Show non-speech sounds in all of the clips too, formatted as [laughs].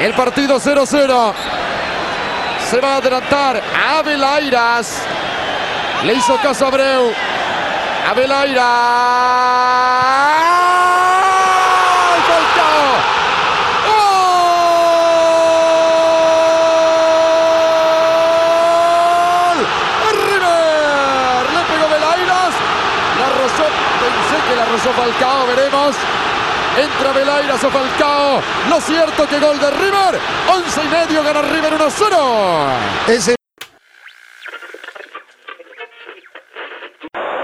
El partido 0-0. Se va a adelantar Abelairas. Le hizo caso a Abreu. Abelairas. Falcao, veremos. Entra Velairas o Falcao. Lo cierto que gol de River. 11 y medio gana River 1-0.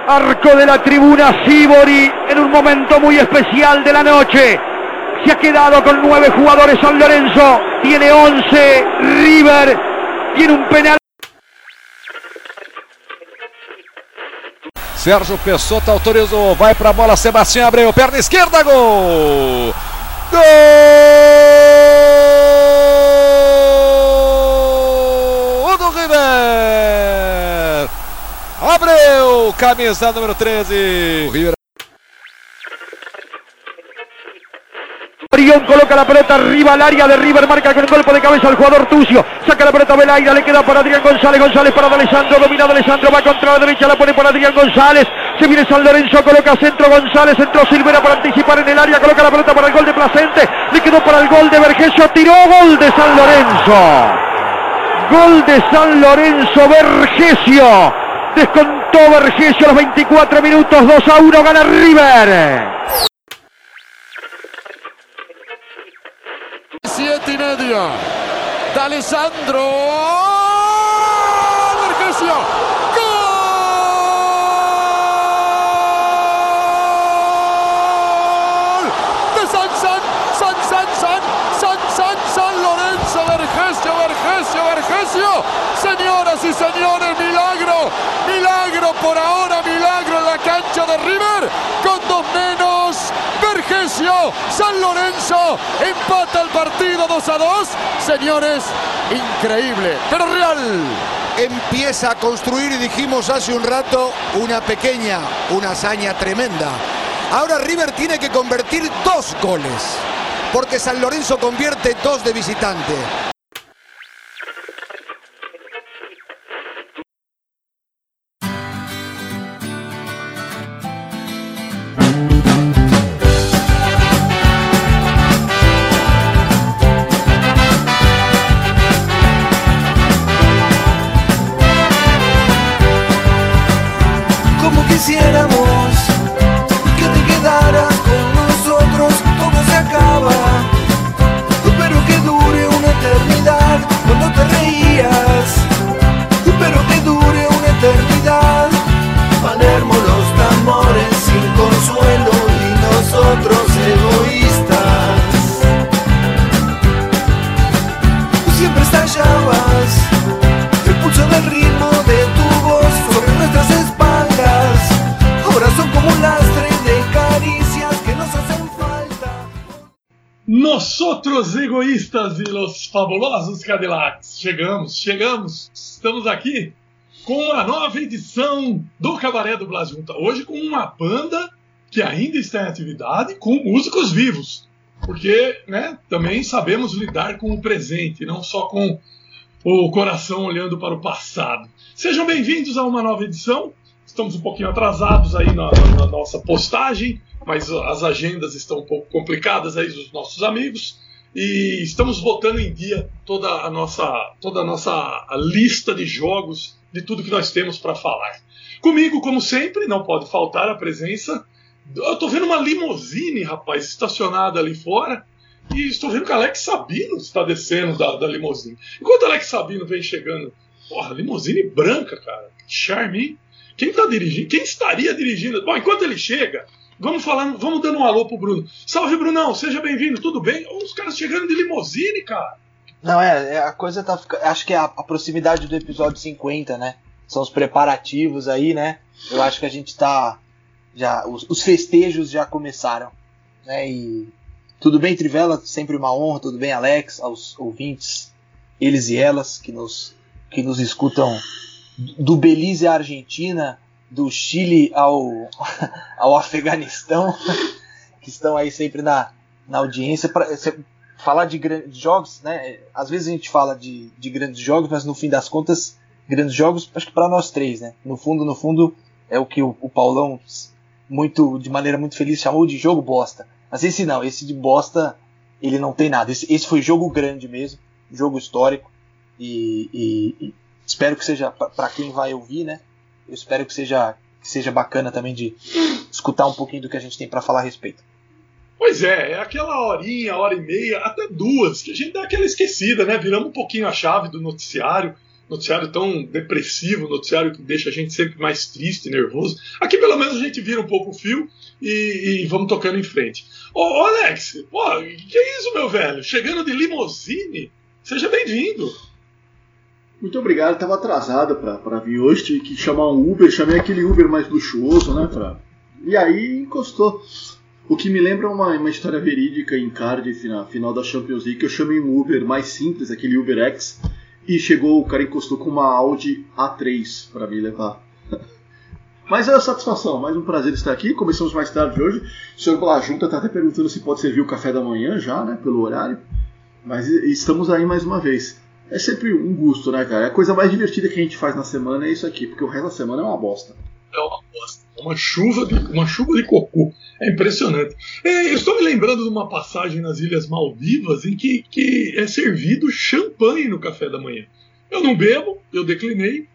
Arco de la tribuna Sibori en un momento muy especial de la noche. Se ha quedado con nueve jugadores San Lorenzo. Tiene 11 River. Tiene un penal. Sérgio Pessota autorizou, vai para a bola, Sebastião Abreu, perna esquerda, gol! Gol do River! Abreu, camisa número 13. River Orión coloca la pelota arriba al área de River, marca con el golpe de cabeza al jugador Tucio, saca la pelota Velaida, le queda para Adrián González, González para Alessandro, domina Alessandro, va contra la derecha, la pone para Adrián González, se viene San Lorenzo, coloca centro González, entró Silvera para anticipar en el área, coloca la pelota para el gol de Placente, le quedó para el gol de Vergesio, tiró gol de San Lorenzo. Gol de San Lorenzo, Vergesio. Descontó Vergesio a los 24 minutos, 2 a 1, gana River. Siete y medio. De Alessandro. Vergesio. ¡Gol! De San San, San San San, San San San Lorenzo, Vergesio, Señoras y señores, milagro, milagro por ahora, milagro en la cancha de River, con dos menos. Vergesio, San Lorenzo, empata el partido 2 a 2. Señores, increíble, pero real. empieza a construir, dijimos hace un rato, una pequeña, una hazaña tremenda. Ahora River tiene que convertir dos goles, porque San Lorenzo convierte dos de visitante. Siempre estallabas el pulso del ritmo de tu voz sobre nuestras espaldas. Ahora son como un lastre de caricias que nos hacen falta. Nosotros egoístas e los fabulosos Cadillacs. Chegamos, chegamos. Estamos aqui com uma nova edição do Cabaré do Junta. Hoje com uma banda que ainda está em atividade com músicos vivos. Porque né, também sabemos lidar com o presente, não só com o coração olhando para o passado. Sejam bem-vindos a uma nova edição. Estamos um pouquinho atrasados aí na, na- nossa postagem, mas as agendas estão um pouco complicadas aí dos nossos amigos e estamos botando em dia toda a nossa toda a nossa lista de jogos de tudo que nós temos para falar. Comigo, como sempre, não pode faltar a presença. Eu tô vendo uma limousine, rapaz, estacionada ali fora. E estou vendo que Alex Sabino está descendo da, da limusine. Enquanto Alex Sabino vem chegando, porra, limusine branca, cara. Que charme, hein? Quem tá dirigindo? Quem estaria dirigindo? Bom, enquanto ele chega, vamos falando, vamos dando um alô pro Bruno. Salve, Brunão, seja bem-vindo, tudo bem? Os caras chegando de limusine, cara. Não, é, é, a coisa tá ficando. Acho que é a, a proximidade do episódio 50, né? São os preparativos aí, né? Eu acho que a gente tá. Já, os, os festejos já começaram. Né? E tudo bem, Trivela? Sempre uma honra, tudo bem, Alex, aos ouvintes, eles e elas que nos, que nos escutam do Belize à Argentina, do Chile ao, [laughs] ao Afeganistão, [laughs] que estão aí sempre na, na audiência. Pra, cê- falar de grandes jogos, né? Às vezes a gente fala de, de grandes jogos, mas no fim das contas, grandes jogos, acho que para nós três, né? No fundo, no fundo, é o que o, o Paulão muito de maneira muito feliz chamou de jogo bosta. Mas esse não, esse de bosta ele não tem nada. Esse, esse foi jogo grande mesmo, jogo histórico e, e, e espero que seja para quem vai ouvir, né? Eu espero que seja que seja bacana também de escutar um pouquinho do que a gente tem para falar a respeito. Pois é, é aquela horinha, hora e meia, até duas, que a gente dá aquela esquecida, né? Viramos um pouquinho a chave do noticiário, noticiário tão depressivo, noticiário que deixa a gente sempre mais triste nervoso. Aqui pelo menos a gente vira um pouco o fio e, e vamos tocando em frente. Ô, ô Alex, pô, que é isso, meu velho? Chegando de limousine? Seja bem-vindo. Muito obrigado, estava atrasado para vir hoje, tive que chamar um Uber, chamei aquele Uber mais luxuoso, né? Pra... E aí encostou. O que me lembra uma, uma história verídica em Cardiff, na final da Champions League, que eu chamei um Uber mais simples, aquele Uber X, e chegou, o cara encostou com uma Audi A3 para me levar. [laughs] Mas é uma satisfação, mais um prazer estar aqui. Começamos mais tarde hoje. O senhor Blajunta está até perguntando se pode servir o café da manhã já, né? Pelo horário. Mas estamos aí mais uma vez é sempre um gosto, né, cara? A coisa mais divertida que a gente faz na semana é isso aqui, porque o resto da semana é uma bosta. É uma bosta. É uma chuva de, uma chuva de cocô. É impressionante. É, eu estou me lembrando de uma passagem nas Ilhas Maldivas em que, que é servido champanhe no café da manhã. Eu não bebo, eu declinei,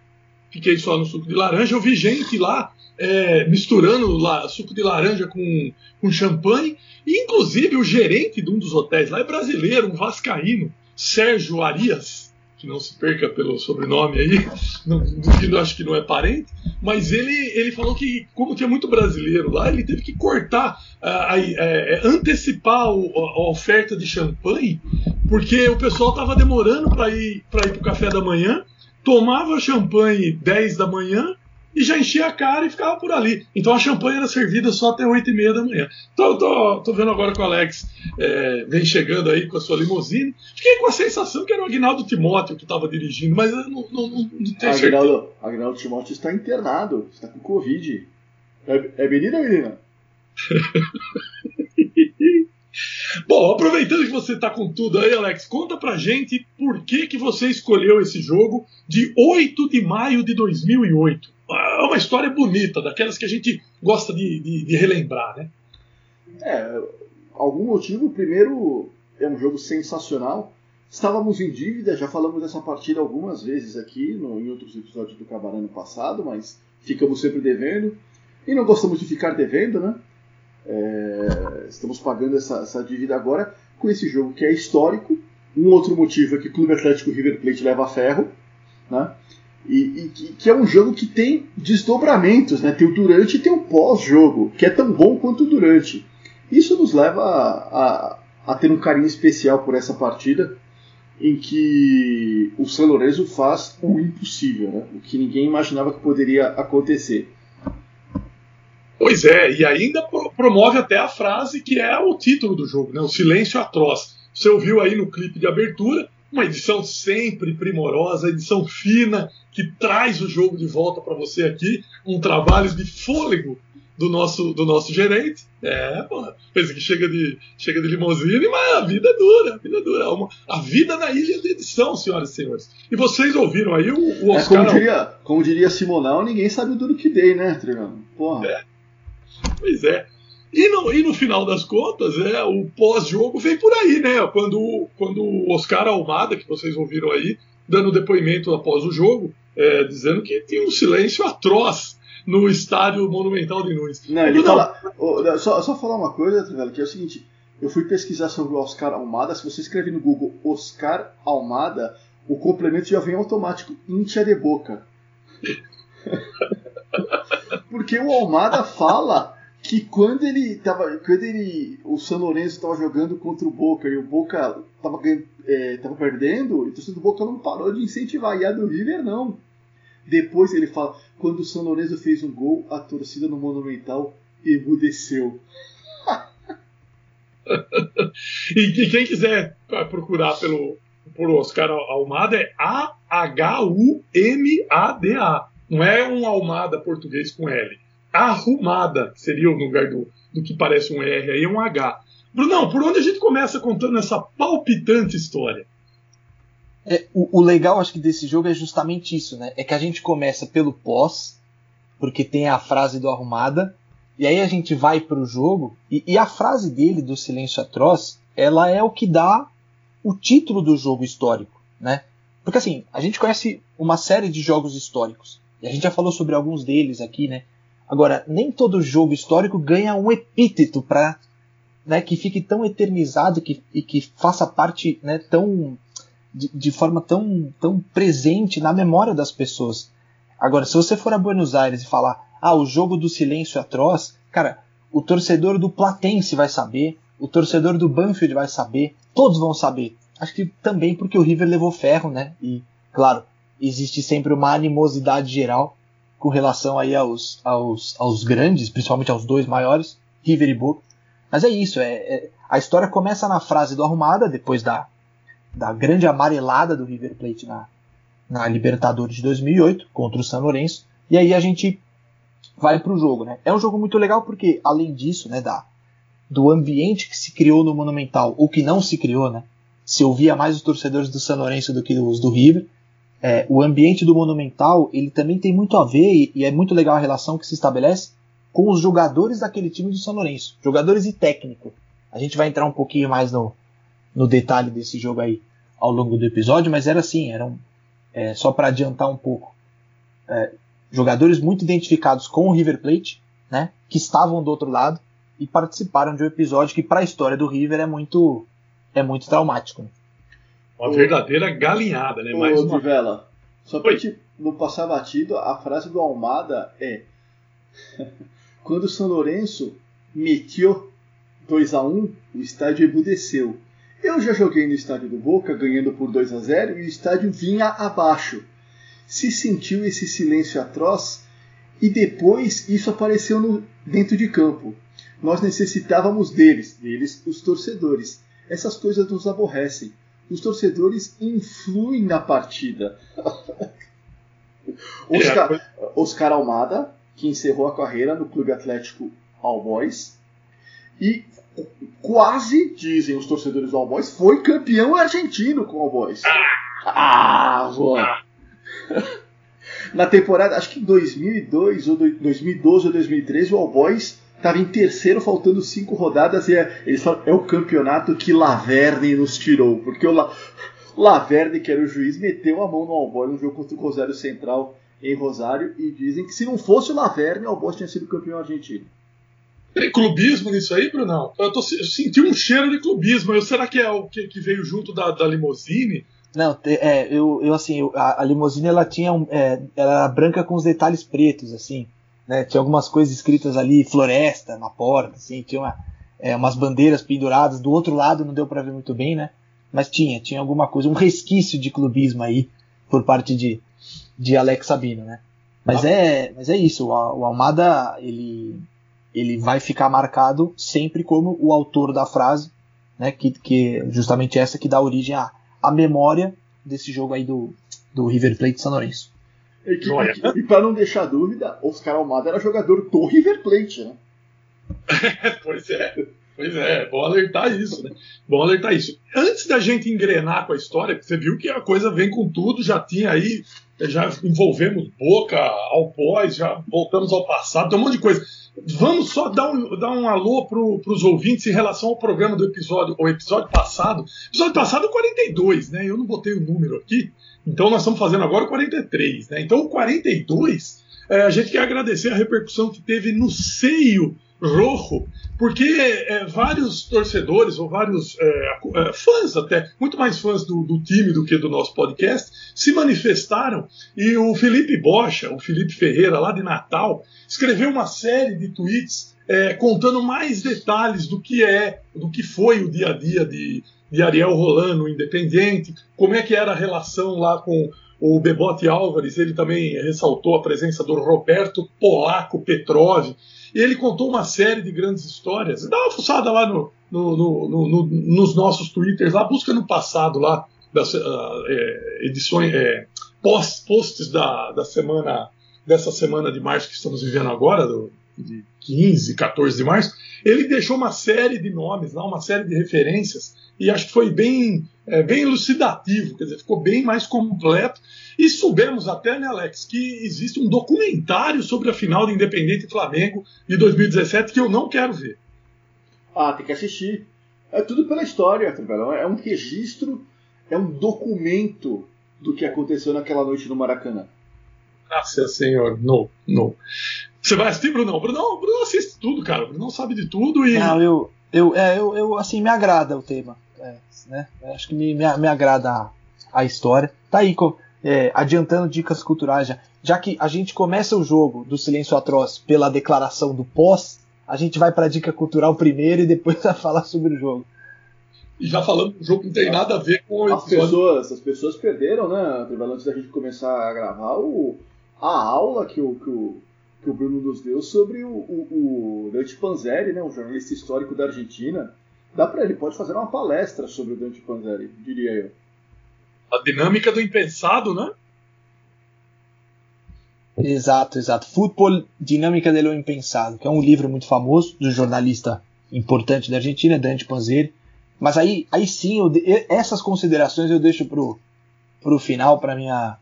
fiquei só no suco de laranja. Eu vi gente lá é, misturando lá, suco de laranja com, com champanhe. E, inclusive, o gerente de um dos hotéis lá é brasileiro, um vascaíno, Sérgio Arias que não se perca pelo sobrenome aí, [laughs] não, eu acho que não é parente, mas ele, ele falou que, como tinha muito brasileiro lá, ele teve que cortar, uh, uh, antecipar o, a oferta de champanhe, porque o pessoal estava demorando para ir para ir para o café da manhã, tomava champanhe 10 da manhã e já enchia a cara e ficava por ali. Então a champanhe era servida só até 8 e meia da manhã. Tô, tô, tô vendo agora que o Alex é, vem chegando aí com a sua limusine. Fiquei com a sensação que era o Agnaldo Timóteo que estava dirigindo, mas eu não, não, não, não tenho Agnaldo, Agnaldo Timóteo está internado, está com Covid. É, é menina ou menina? [laughs] Bom, aproveitando que você está com tudo aí, Alex, conta pra gente por que, que você escolheu esse jogo de 8 de maio de 2008 é uma história bonita, daquelas que a gente gosta de, de, de relembrar, né? É, algum motivo, primeiro, é um jogo sensacional. Estávamos em dívida, já falamos dessa partida algumas vezes aqui, no, em outros episódios do Cabaré no passado, mas ficamos sempre devendo. E não gostamos de ficar devendo, né? É, estamos pagando essa, essa dívida agora com esse jogo que é histórico. Um outro motivo é que o Clube Atlético River Plate leva ferro, né? E, e, que é um jogo que tem desdobramentos, né? Tem o durante e tem o pós-jogo, que é tão bom quanto o durante. Isso nos leva a, a, a, ter um carinho especial por essa partida, em que o San Lorenzo faz o impossível, né? o que ninguém imaginava que poderia acontecer. Pois é, e ainda promove até a frase que é o título do jogo, né? o silêncio atroz. Você ouviu aí no clipe de abertura, uma edição sempre primorosa, edição fina, que traz o jogo de volta para você aqui, um trabalho de fôlego do nosso, do nosso gerente. É, pô, pensa que chega de, chega de limousine, mas a vida é dura, a vida é dura. Uma, a vida na ilha de edição, senhoras e senhores. E vocês ouviram aí o, o é, Oscar... É, como, diria, como diria Simonal, ninguém sabe o duro que dei, né, Trigano? Porra. É. Pois é. E no, e no final das contas, é, o pós-jogo vem por aí, né? Quando, quando o Oscar Almada, que vocês ouviram aí, dando depoimento após o jogo, é, dizendo que tinha um silêncio atroz no estádio Monumental de Nunes. Não, ele fala. Oh, só, só falar uma coisa, velho, que é o seguinte: eu fui pesquisar sobre o Oscar Almada. Se você escreve no Google Oscar Almada, o complemento já vem automático: Intia de Boca. [laughs] Porque o Almada fala que quando ele tava. Quando ele. O São Lourenço estava jogando contra o Boca e o Boca estava é, tava perdendo, o torcedor do Boca não parou de incentivar. E a do River não. Depois ele fala: quando o São Lourenço fez um gol, a torcida no Monumental emudeceu. [laughs] e quem quiser procurar pelo por Oscar Almada é A-H-U-M-A-D-A. Não é um Almada português com L. Arrumada, seria o lugar do, do que parece um R aí, um H. Brunão, por onde a gente começa contando essa palpitante história? É, o, o legal, acho que, desse jogo é justamente isso, né? É que a gente começa pelo pós, porque tem a frase do Arrumada, e aí a gente vai pro jogo, e, e a frase dele, do Silêncio Atroz, ela é o que dá o título do jogo histórico, né? Porque assim, a gente conhece uma série de jogos históricos, e a gente já falou sobre alguns deles aqui, né? Agora, nem todo jogo histórico ganha um epíteto para né, que fique tão eternizado que, e que faça parte né, tão de, de, forma tão, tão presente na memória das pessoas. Agora, se você for a Buenos Aires e falar, ah, o jogo do silêncio atroz, cara, o torcedor do Platense vai saber, o torcedor do Banfield vai saber, todos vão saber. Acho que também porque o River levou ferro, né? E, claro, existe sempre uma animosidade geral com relação aí aos, aos, aos grandes, principalmente aos dois maiores, River e Boca. Mas é isso, é, é, a história começa na frase do Arrumada, depois da, da grande amarelada do River Plate na, na Libertadores de 2008 contra o San Lourenço, e aí a gente vai para o jogo. Né? É um jogo muito legal porque, além disso, né, da, do ambiente que se criou no Monumental, ou que não se criou, né? se ouvia mais os torcedores do San Lourenço do que os do River, é, o ambiente do Monumental ele também tem muito a ver, e, e é muito legal a relação que se estabelece com os jogadores daquele time do São Lourenço, jogadores e técnico. A gente vai entrar um pouquinho mais no, no detalhe desse jogo aí ao longo do episódio, mas era assim, eram é, só para adiantar um pouco, é, jogadores muito identificados com o River Plate, né, que estavam do outro lado e participaram de um episódio que para a história do River é muito é muito traumático. Né? Uma verdadeira galinhada, né? Mais uma... Vela, só para não passar batido, a frase do Almada é [laughs] quando o São Lourenço meteu 2 a 1 o estádio emudeceu. Eu já joguei no estádio do Boca, ganhando por 2 a 0 e o estádio vinha abaixo. Se sentiu esse silêncio atroz e depois isso apareceu no, dentro de campo. Nós necessitávamos deles, deles, os torcedores. Essas coisas nos aborrecem os torcedores influem na partida. Oscar, [laughs] é, Oscar Almada, que encerrou a carreira no Clube Atlético All Boys, e quase, dizem os torcedores do All Boys, foi campeão argentino com o All Boys. Ah, ah [laughs] Na temporada, acho que 2002 ou 2012 ou 2013, o All Boys estava em terceiro, faltando cinco rodadas, e é, eles falam, é o campeonato que Laverne nos tirou, porque o La, Laverne, que era o juiz, meteu a mão no Alboy no jogo contra o Rosário Central em Rosário, e dizem que se não fosse o Laverne, o Alboy tinha sido campeão argentino. Tem clubismo nisso aí, Brunão? Eu, tô, eu senti um cheiro de clubismo. Eu, será que é o que, que veio junto da, da limousine? Não, é, eu, eu assim, a, a limousine ela tinha um, é, ela era branca com os detalhes pretos, assim. Né? Tinha algumas coisas escritas ali, floresta na porta, assim, tinha uma, é, umas bandeiras penduradas. Do outro lado não deu para ver muito bem, né? Mas tinha, tinha alguma coisa, um resquício de clubismo aí por parte de, de Alex Sabino, né? Mas ah. é, mas é isso. O, o Almada ele, ele vai ficar marcado sempre como o autor da frase, né? Que, que justamente essa que dá origem à, à memória desse jogo aí do, do River Plate de São Lourenço. E, e, e para não deixar dúvida, Oscar Almada era jogador do River Plate, né? [laughs] pois é. Pois é, bom alertar isso, né? Bom alertar isso. Antes da gente engrenar com a história, você viu que a coisa vem com tudo, já tinha aí, já envolvemos Boca, ao pós, já voltamos ao passado, tem um monte de coisa. Vamos só dar um, dar um alô para os ouvintes em relação ao programa do episódio, o episódio passado. Episódio passado 42, né? Eu não botei o número aqui, então nós estamos fazendo agora o 43, né? Então o 42, é, a gente quer agradecer a repercussão que teve no seio rojo, porque é, vários torcedores ou vários é, é, fãs até, muito mais fãs do, do, time do que do nosso podcast, se manifestaram e o Felipe Bocha, o Felipe Ferreira lá de Natal, escreveu uma série de tweets é, contando mais detalhes do que é, do que foi o dia a dia de, de Ariel Rolando, Independente, como é que era a relação lá com o Bebote Álvares, ele também ressaltou a presença do Roberto Polaco Petrov, e ele contou uma série de grandes histórias. Dá uma fuçada lá no, no, no, no nos nossos twitters, lá, busca no passado lá, das uh, edições, é, post, posts da, da semana, dessa semana de março que estamos vivendo agora, do, de 15, 14 de março, ele deixou uma série de nomes lá, uma série de referências, e acho que foi bem, é, bem elucidativo, quer dizer, ficou bem mais completo. E soubemos até, né, Alex, que existe um documentário sobre a final de Independente e Flamengo de 2017 que eu não quero ver. Ah, tem que assistir. É tudo pela história, Tribelão. É um registro, é um documento do que aconteceu naquela noite no Maracanã. Graças Senhor, não, não. Você vai assistir, Brunão? Brunão, Bruno assiste tudo, cara. O Brunão sabe de tudo e. Não, eu, eu, é, eu, eu assim, me agrada o tema. É, né? Acho que me, me, me agrada a, a história. Tá aí, é, adiantando dicas culturais já. Já que a gente começa o jogo do Silêncio Atroz pela declaração do pós, a gente vai pra dica cultural primeiro e depois [laughs] vai falar sobre o jogo. E já falando que o jogo não tem nada a ver com As pessoas, as pessoas perderam, né, antes da gente começar a gravar, o, a aula que o, que o, que o Bruno nos deu sobre o, o, o Dante Panzeri, né, um jornalista histórico da Argentina. Dá pra ele, pode fazer uma palestra sobre o Dante Panzeri, diria eu. A dinâmica do impensado, né? Exato, exato. Futebol Dinâmica de lo Impensado, que é um livro muito famoso do jornalista importante da Argentina, Dante Panzeri. Mas aí, aí sim, eu essas considerações eu deixo pro, pro final, para minha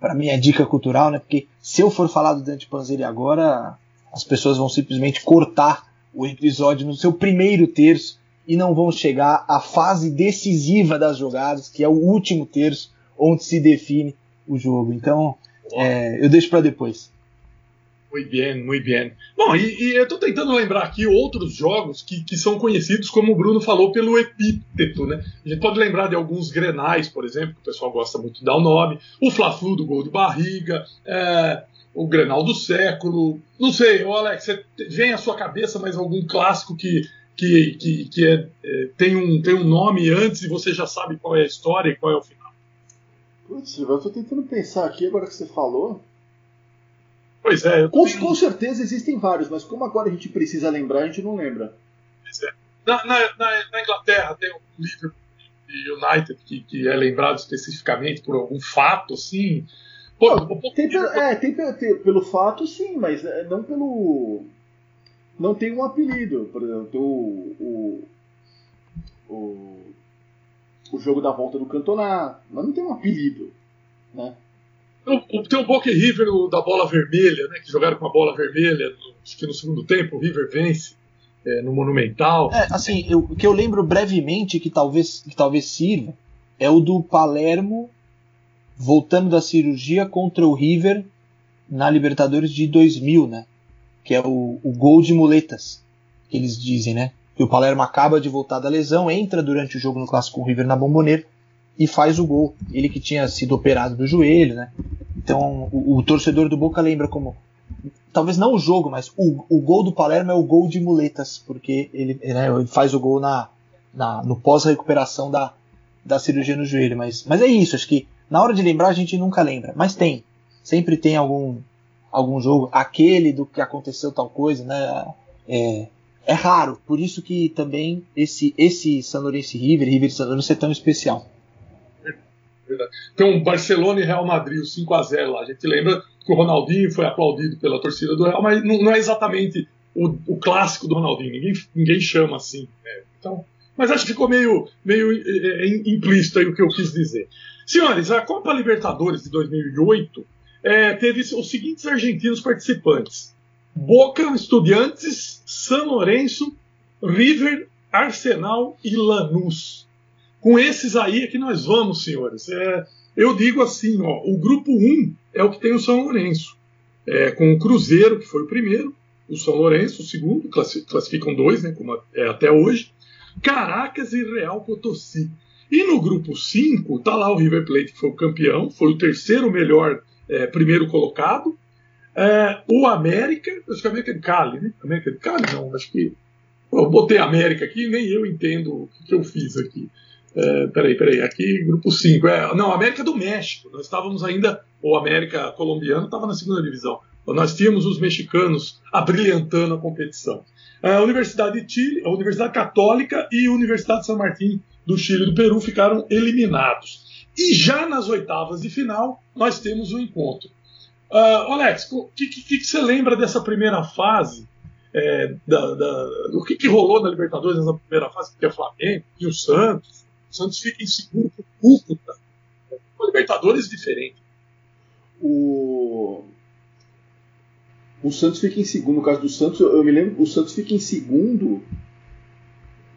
para minha dica cultural, né? Porque se eu for falar do Dante Panzeri agora, as pessoas vão simplesmente cortar o episódio no seu primeiro terço e não vão chegar à fase decisiva das jogadas, que é o último terço, onde se define o jogo. Então, é, eu deixo para depois. Muito bem, muito bem. Bom, e, e eu estou tentando lembrar aqui outros jogos que, que são conhecidos, como o Bruno falou, pelo epíteto, né? A gente pode lembrar de alguns grenais, por exemplo, que o pessoal gosta muito de dar o nome, o Fla-Flu do gol de barriga, é, o Grenal do século, não sei, Alex, você vem à sua cabeça mais algum clássico que, que, que, que é, é, tem, um, tem um nome antes e você já sabe qual é a história e qual é o final? Putz, eu tô tentando pensar aqui agora que você falou. Pois é, eu Com, tenho- com certeza existem vários, mas como agora a gente precisa lembrar, a gente não lembra. Na, na, na- na Inglaterra tem um Liverpool e United que, que é lembrado especificamente por algum fato, assim. Pô, o- o- Tem, pelo- é, tem tem- pelo fato, sim, mas é, não pelo. Não tem um apelido. Por exemplo, o. O, o, o jogo da volta do Cantoná, mas não tem um apelido. Né? O- tem o Boca e River da bola vermelha, né? Que jogaram com a bola vermelha, no- acho que no segundo tempo, o River vence é, no Monumental. É, assim, eu- o que eu lembro brevemente que talvez, que talvez sirva é o do Palermo voltando da cirurgia contra o River na Libertadores de 2000, né? Que é o, o gol de muletas, que eles dizem, né? Que o Palermo acaba de voltar da lesão, entra durante o jogo no Clássico River na Bomboneira e faz o gol. Ele que tinha sido operado do joelho, né? Então o, o torcedor do Boca lembra como talvez não o jogo, mas o, o gol do Palermo é o gol de muletas, porque ele, né, ele faz o gol na, na- no pós-recuperação da, da cirurgia no joelho. Mas, mas é isso, acho que na hora de lembrar a gente nunca lembra. Mas tem, sempre tem algum, algum jogo, aquele do que aconteceu tal coisa, né? É, é raro, por isso que também esse, esse San Lourenço e River, River San Lourenço é tão especial. Tem um Barcelona e Real Madrid, o 5x0 lá. A gente lembra que o Ronaldinho foi aplaudido pela torcida do Real, mas não, não é exatamente o, o clássico do Ronaldinho. Ninguém, ninguém chama assim. né? Então, mas acho que ficou meio, meio é, é, implícito aí o que eu quis dizer. Senhores, a Copa Libertadores de 2008 é, teve os seguintes argentinos participantes: Boca, Estudiantes, San Lourenço, River, Arsenal e Lanús. Com esses aí é que nós vamos, senhores. É, eu digo assim, ó, o grupo 1 é o que tem o São Lourenço, é, com o Cruzeiro, que foi o primeiro, o São Lourenço, o segundo, classi- classificam dois, né, como é até hoje, Caracas e Real Potosí. E no grupo 5, tá lá o River Plate, que foi o campeão, foi o terceiro melhor é, primeiro colocado, é, o América, acho que é América de Cali, né? América de Cali, não, acho que. Eu botei América aqui, nem eu entendo o que eu fiz aqui. É, peraí, peraí, aqui grupo 5. É, não, América do México. Nós estávamos ainda, o América colombiano estava na segunda divisão. Nós tínhamos os mexicanos abrilhantando a competição. A Universidade de Chile, a Universidade Católica e a Universidade de São Martin do Chile e do Peru ficaram eliminados. E já nas oitavas de final, nós temos um encontro. Uh, Alex, o que, que, que, você lembra dessa primeira fase? É, da, da, que, que rolou na Libertadores nessa primeira fase, que é o Flamengo e o Santos. Santos fica em segundo com o Cúcuta. Uma Libertadores diferente. O... o Santos fica em segundo. No caso do Santos, eu me lembro, o Santos fica em segundo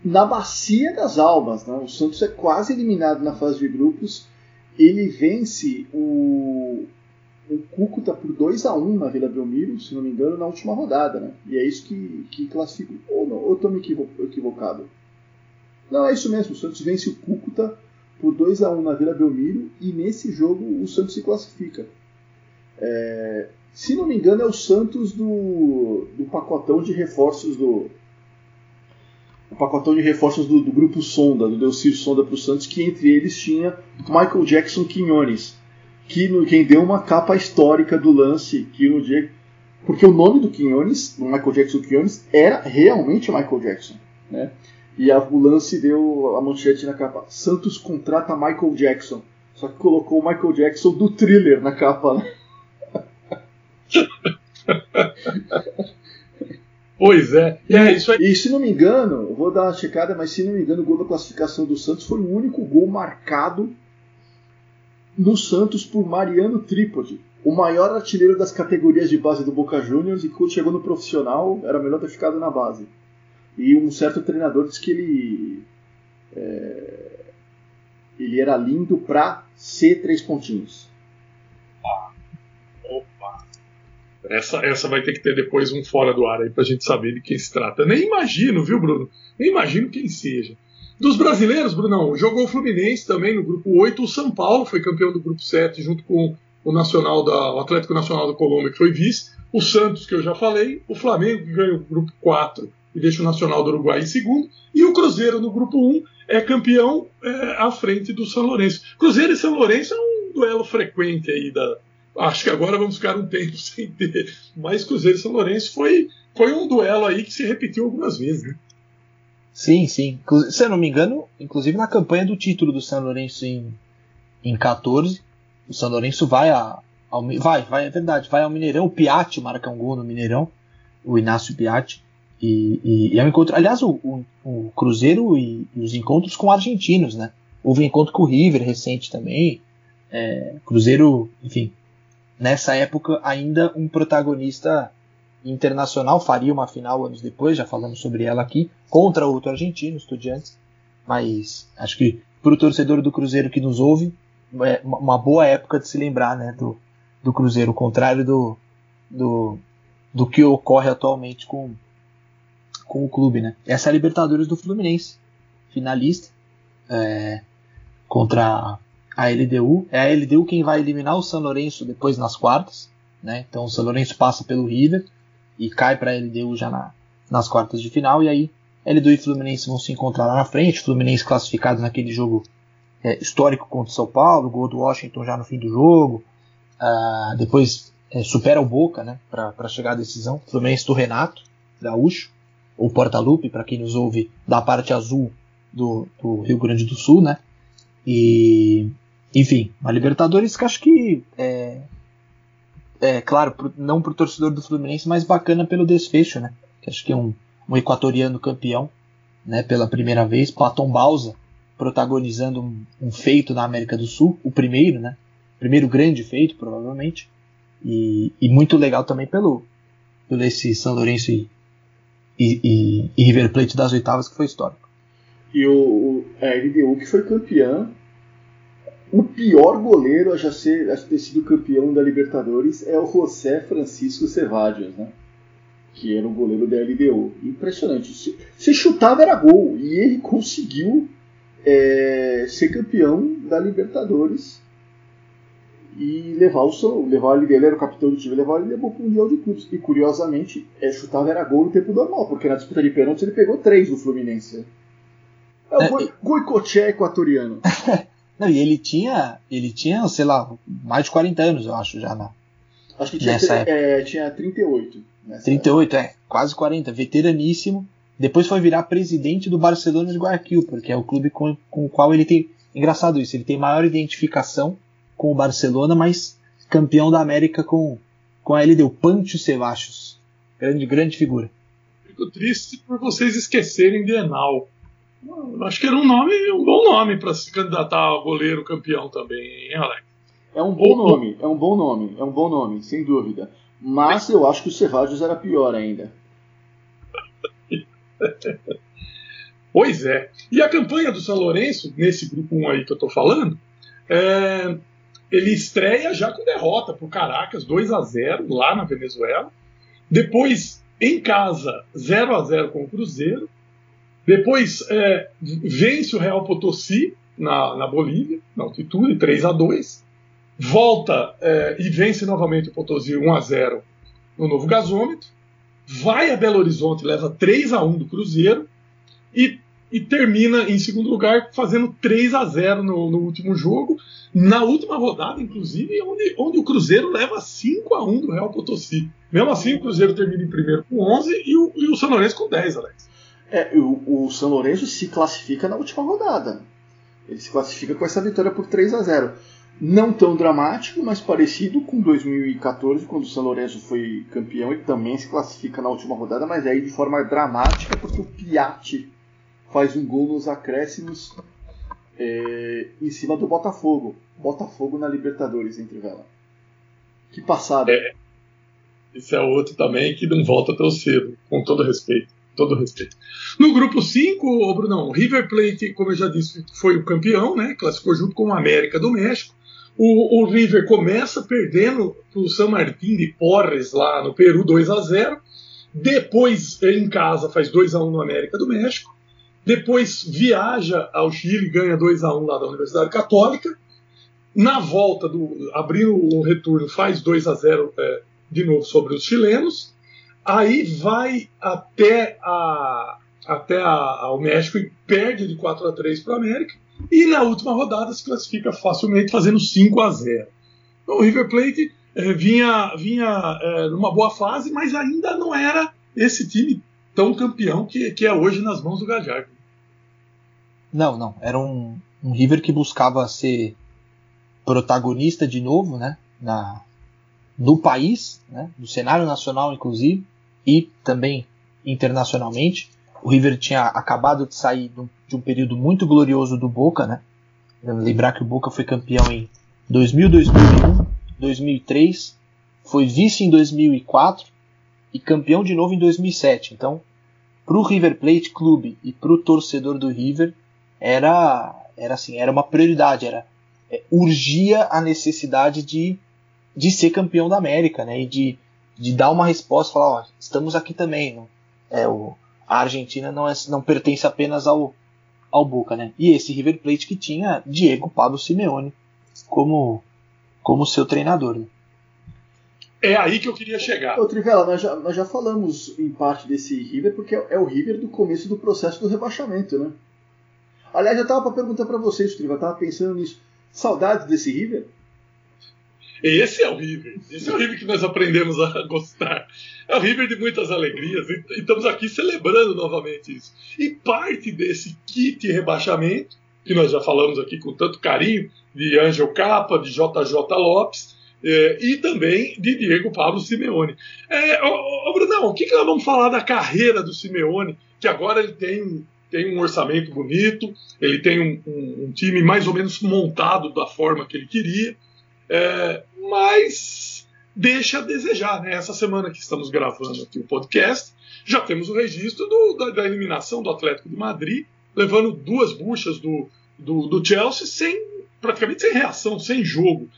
na bacia das almas. Né? O Santos é quase eliminado na fase de grupos. Ele vence o, o Cúcuta por 2 a 1 na Vila Belmiro, se não me engano, na última rodada. Né? E é isso que, que classifica. Ou, estou me equivocado? Não, é isso mesmo. O Santos vence o Cúcuta por 2 a 1 na Vila Belmiro e nesse jogo o Santos se classifica. É, se não me engano, é o Santos do, do pacotão de reforços do, o pacotão de reforços do, do grupo Sonda, do Delcir Sonda para o Santos, que entre eles tinha Michael Jackson Quinones, que quem deu uma capa histórica do lance, que no dia. Porque o nome do Quinones, do Michael Jackson Quinones, era realmente Michael Jackson. Né? E a, o lance deu a manchete na capa: Santos contrata Michael Jackson. Só que colocou o Michael Jackson do thriller na capa. Né? Pois é. E, é isso aí. e se não me engano, vou dar uma checada, mas se não me engano, o gol da classificação do Santos foi o único gol marcado no Santos por Mariano Trípode, o maior artilheiro das categorias de base do Boca Juniors e quando chegou no profissional era melhor ter ficado na base. E um certo treinador disse que ele é, ele era lindo para ser três pontinhos. Essa, essa vai ter que ter depois um fora do ar aí pra gente saber de quem se trata. Nem imagino, viu, Bruno? Nem imagino quem seja. Dos brasileiros, Brunão, jogou o Fluminense também no grupo 8. O São Paulo foi campeão do grupo 7, junto com o, Nacional da, o Atlético Nacional da Colômbia, que foi vice. O Santos, que eu já falei. O Flamengo, que ganhou o grupo 4 e deixa o Nacional do Uruguai em segundo. E o Cruzeiro no grupo 1 é campeão é, à frente do São Lourenço. Cruzeiro e São Lourenço é um duelo frequente aí da, acho que agora vamos ficar um tempo [laughs] sem ter. Mas Cruzeiro e São Lourenço foi, foi um duelo aí que se repetiu algumas vezes. Né? Sim, sim. Se eu não me engano, inclusive na campanha do título do São Lourenço em, em 14, o São Lourenço vai a, ao, vai, vai, é verdade, vai ao Mineirão, o Piatti marca um gol no Mineirão, o Inácio Piatti. E, e, e é um encontro, aliás, o, o, o Cruzeiro e, e, os encontros com argentinos, né? Houve um encontro com o River recente também. É, Cruzeiro, enfim, nessa época ainda um protagonista internacional, faria uma final anos depois, já falamos sobre ela aqui, contra outro argentino, Estudiantes, mas acho que para o torcedor do Cruzeiro que nos ouve, é uma boa época de se lembrar né, do, do Cruzeiro, o contrário do, do, do que ocorre atualmente com, com o clube. Né? Essa é a Libertadores do Fluminense, finalista, é, contra a LDU. É a LDU quem vai eliminar o São Lourenço depois nas quartas. Né? Então o São Lourenço passa pelo River e cai para a LDU já na, nas quartas de final. E aí LDU e Fluminense vão se encontrar lá na frente. Fluminense classificado naquele jogo é, histórico contra o São Paulo, gol do Washington já no fim do jogo. Uh, depois é, supera o Boca né, para chegar à decisão. Fluminense do Renato Gaúcho, ou Porta-Lupe, para quem nos ouve da parte azul do, do Rio Grande do Sul. Né? E enfim, uma Libertadores que acho que é, é claro, pro, não para o torcedor do Fluminense, mas bacana pelo desfecho, né? Que acho que é um, um equatoriano campeão, né? Pela primeira vez, Platão Balsa protagonizando um, um, feito na América do Sul, o primeiro, né? Primeiro grande feito, provavelmente, e, e muito legal também pelo, pelo esse São Lourenço e, e, e, River Plate das oitavas que foi histórico. E o, o a LDU que foi campeã o pior goleiro a já, ser, a ter sido campeão da Libertadores é o José Francisco Cevadios, né? Que era o goleiro da LDU. Impressionante. Se, se chutava era gol. E ele conseguiu é, ser campeão da Libertadores e levar o seu, levar ele, ele era o capitão do time, levar ele levou para o Mundial de Clubes. E curiosamente, é, chutava era gol no tempo normal, porque na disputa de pênaltis ele pegou três do Fluminense. É o é, Goicoechea equatoriano. [laughs] Não, e ele tinha, ele tinha, sei lá, mais de 40 anos, eu acho, já na. Acho que tinha, é, tinha 38. 38, época. é, quase 40, veteraníssimo. Depois foi virar presidente do Barcelona de Guayaquil, porque é o clube com, com o qual ele tem. Engraçado isso, ele tem maior identificação com o Barcelona, mas campeão da América com, com a LDU, Pancho Sevachos. Grande, grande figura. Fico triste por vocês esquecerem de Enal. Eu Acho que era um nome, um bom nome para se candidatar a goleiro campeão também, hein, Alex? É um bom nome, é um bom nome, é um bom nome, sem dúvida. Mas eu acho que o Serrajos era pior ainda. [laughs] Pois é. E a campanha do São Lourenço, nesse grupo 1 aí que eu tô falando, é, ele estreia já com derrota pro Caracas, 2 a 0 lá na Venezuela. Depois, em casa, 0 a 0 com o Cruzeiro. Depois, é, vence o Real Potosí na, na Bolívia, na altitude, 3 a 2 Volta é, e vence novamente o Potosí 1 a 0 no novo gasômetro. Vai a Belo Horizonte, leva 3 a 1 do Cruzeiro e, e termina em segundo lugar fazendo 3 a 0 no, no último jogo. Na última rodada, inclusive, onde, onde o Cruzeiro leva 5 a 1 do Real Potosí. Mesmo assim, o Cruzeiro termina em primeiro com 11 e o, e o São Lourenço com 10, Alex. É, o, o São Lourenço se classifica na última rodada. Ele se classifica com essa vitória por 3 a 0 Não tão dramático, mas parecido com 2014, quando o São Lourenço foi campeão. Ele também se classifica na última rodada, mas aí de forma dramática, porque o Piatti faz um gol nos acréscimos é, em cima do Botafogo. Botafogo na Libertadores, entre vela. Que passada. É. Esse é outro também que não volta tão cedo, com todo respeito. Todo respeito. No grupo 5, o Brunão, o River Plate, como eu já disse, foi o campeão, né? Classificou junto com o América do México. O, o River começa perdendo para o San Martín de Porres lá no Peru 2 a 0 Depois, ele em casa faz 2 a 1 no América do México. Depois viaja ao Chile, ganha 2 a 1 lá da Universidade Católica. Na volta, do, abrindo o retorno, faz 2 a 0 é, de novo sobre os chilenos. Aí vai até, a, até a, ao México e perde de 4 a 3 para o América. E na última rodada se classifica facilmente, fazendo 5 a 0 então, O River Plate é, vinha, vinha é, numa boa fase, mas ainda não era esse time tão campeão que, que é hoje nas mãos do Gajardo. Não, não. Era um, um River que buscava ser protagonista de novo, né? Na, no país, né? no cenário nacional, inclusive, e também internacionalmente. O River tinha acabado de sair de um período muito glorioso do Boca, né? Lembrar que o Boca foi campeão em 2000, 2001, 2003, foi vice em 2004 e campeão de novo em 2007. Então, para o River Plate Clube e para o torcedor do River, era era assim, era uma prioridade, era é, urgia a necessidade de, de ser campeão da América, né? E de, de dar uma resposta, falar, ó, estamos aqui também, não, é o a Argentina não é, não pertence apenas ao ao Boca, né? E esse River Plate que tinha Diego Pablo Simeone como como seu treinador. Né? É aí que eu queria chegar. Ô, Trivela, nós já, nós já falamos em parte desse River, porque é, é o River do começo do processo do rebaixamento, né? Aliás, eu tava para perguntar para vocês, Trivela, eu tava pensando nisso. Saudades desse River? Esse é o River. Esse é o River que nós aprendemos a [laughs] gostar. É o River de muitas alegrias. E estamos aqui celebrando novamente isso. E parte desse kit rebaixamento, que nós já falamos aqui com tanto carinho, de Angel Capa, de JJ Lopes, é, e também de Diego Pablo Simeone. É, ô, ô, Brunão, o que, que nós vamos falar da carreira do Simeone, que agora ele tem, tem um orçamento bonito, ele tem um, um, um time mais ou menos montado da forma que ele queria, é, mas deixa a desejar. Né? Essa semana que estamos gravando aqui o podcast, já temos o registro do, da, da, eliminação do Atlético de Madrid, levando duas buchas do, do, do Chelsea sem praticamente sem reação, sem jogo.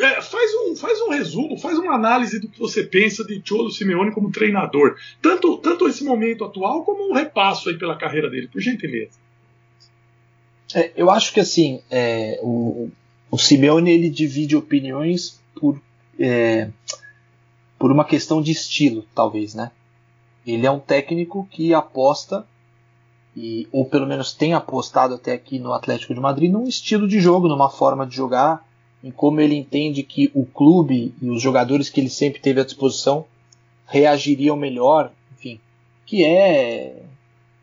É, faz, um, faz um resumo, faz uma análise do que você pensa de Cholo Simeone como treinador. Tanto, tanto esse momento atual como um repasso aí pela carreira dele, por gentileza. É, eu acho que assim, é, o, o Simeone ele divide opiniões por, é, por uma questão de estilo, talvez, né? Ele é um técnico que aposta e, ou pelo menos tem apostado até aqui no Atlético de Madrid num estilo de jogo, numa forma de jogar em como ele entende que o clube e os jogadores que ele sempre teve à disposição reagiriam melhor, enfim, que é,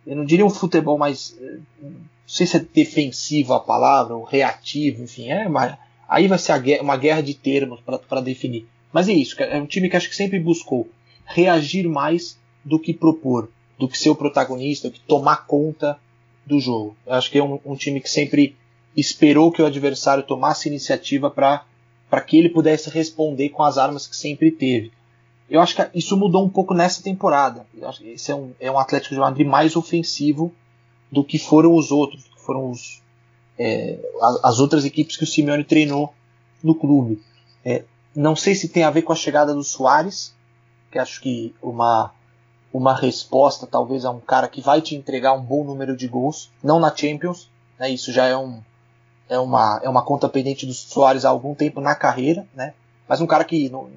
eu não diria um futebol mais, não sei se é defensivo a palavra, ou reativo, enfim, é uma, Aí vai ser uma guerra de termos para definir. Mas é isso, é um time que acho que sempre buscou reagir mais do que propor, do que ser o protagonista, do que tomar conta do jogo. Eu acho que é um, um time que sempre esperou que o adversário tomasse iniciativa para que ele pudesse responder com as armas que sempre teve. Eu acho que isso mudou um pouco nessa temporada. Esse é um, é um Atlético de Madrid mais ofensivo do que foram os outros, do que foram os, é, as outras equipes que o Simeone treinou no clube. É, não sei se tem a ver com a chegada do Soares, que acho que uma, uma resposta talvez a um cara que vai te entregar um bom número de gols, não na Champions, né, isso já é, um, é, uma, é uma conta pendente do Soares há algum tempo na carreira, né, mas um cara que no,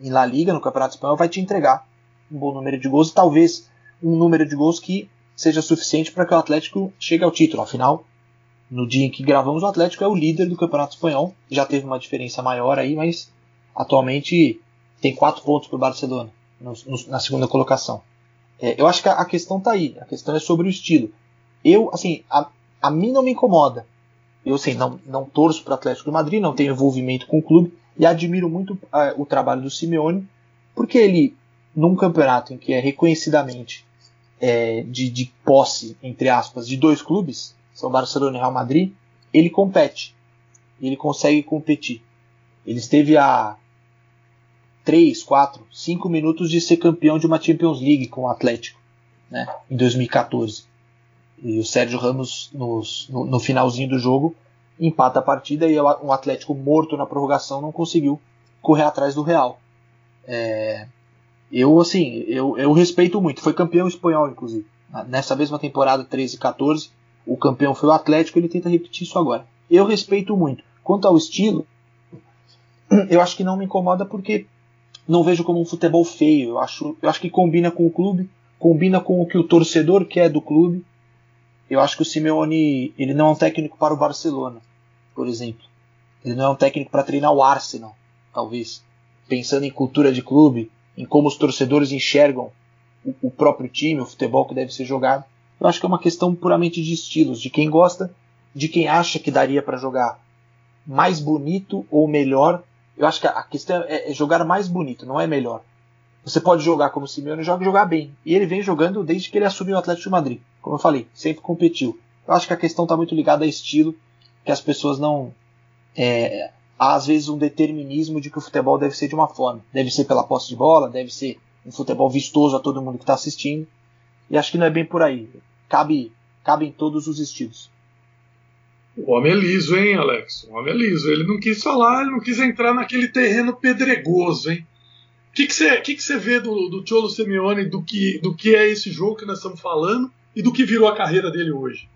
em La Liga, no Campeonato Espanhol, vai te entregar um bom número de gols e talvez um número de gols que seja suficiente para que o Atlético chegue ao título. Afinal, no dia em que gravamos, o Atlético é o líder do Campeonato Espanhol. Já teve uma diferença maior aí, mas atualmente tem quatro pontos para o Barcelona no- no- na segunda colocação. É, eu acho que a, a questão tá aí. A questão é sobre o estilo. Eu, assim, a, a mim não me incomoda. Eu, assim, não, não torço para o Atlético de Madrid, não tenho envolvimento com o clube e admiro muito ah, o trabalho do Simeone, porque ele, num campeonato em que é reconhecidamente é, de, de posse, entre aspas, de dois clubes, são Barcelona e Real Madrid, ele compete. Ele consegue competir. Ele esteve a 3, 4, 5 minutos de ser campeão de uma Champions League com o Atlético, né, em 2014. E o Sérgio Ramos, nos- no, no finalzinho do jogo, empata a partida e um Atlético morto na prorrogação não conseguiu correr atrás do Real. É, eu, assim, eu, eu respeito muito. Foi campeão espanhol, inclusive. Nessa mesma temporada, 13 e 14, o campeão foi o Atlético, ele tenta repetir isso agora. Eu respeito muito. Quanto ao estilo, [clears throat] eu acho que não me incomoda porque não vejo como um futebol feio. Eu acho, eu acho que combina com o clube, combina com o que o torcedor quer do clube. Eu acho que o Simeone ele não é um técnico para o Barcelona, por exemplo. Ele não é um técnico para treinar o Arsenal, talvez. Pensando em cultura de clube, em como os torcedores enxergam o, o próprio time, o futebol que deve ser jogado. Eu acho que é uma questão puramente de estilos, de quem gosta, de quem acha que daria para jogar mais bonito ou melhor. Eu acho que a questão é, é jogar mais bonito, não é melhor. Você pode jogar como o Simeone joga e jogar bem. E ele vem jogando desde que ele assumiu o Atlético de Madrid. Como eu falei, sempre competiu. Eu acho que a questão está muito ligada a estilo, que as pessoas não. É, há às vezes um determinismo de que o futebol deve ser de uma forma. Deve ser pela posse de bola, deve ser um futebol vistoso a todo mundo que está assistindo. E acho que não é bem por aí. Cabe, cabe em todos os estilos. O homem é liso, hein, Alex? O homem é liso. Ele não quis falar, ele não quis entrar naquele terreno pedregoso, hein? O que você que que que vê do, do Cholo Simeone, do que, do que é esse jogo que nós estamos falando e do que virou a carreira dele hoje?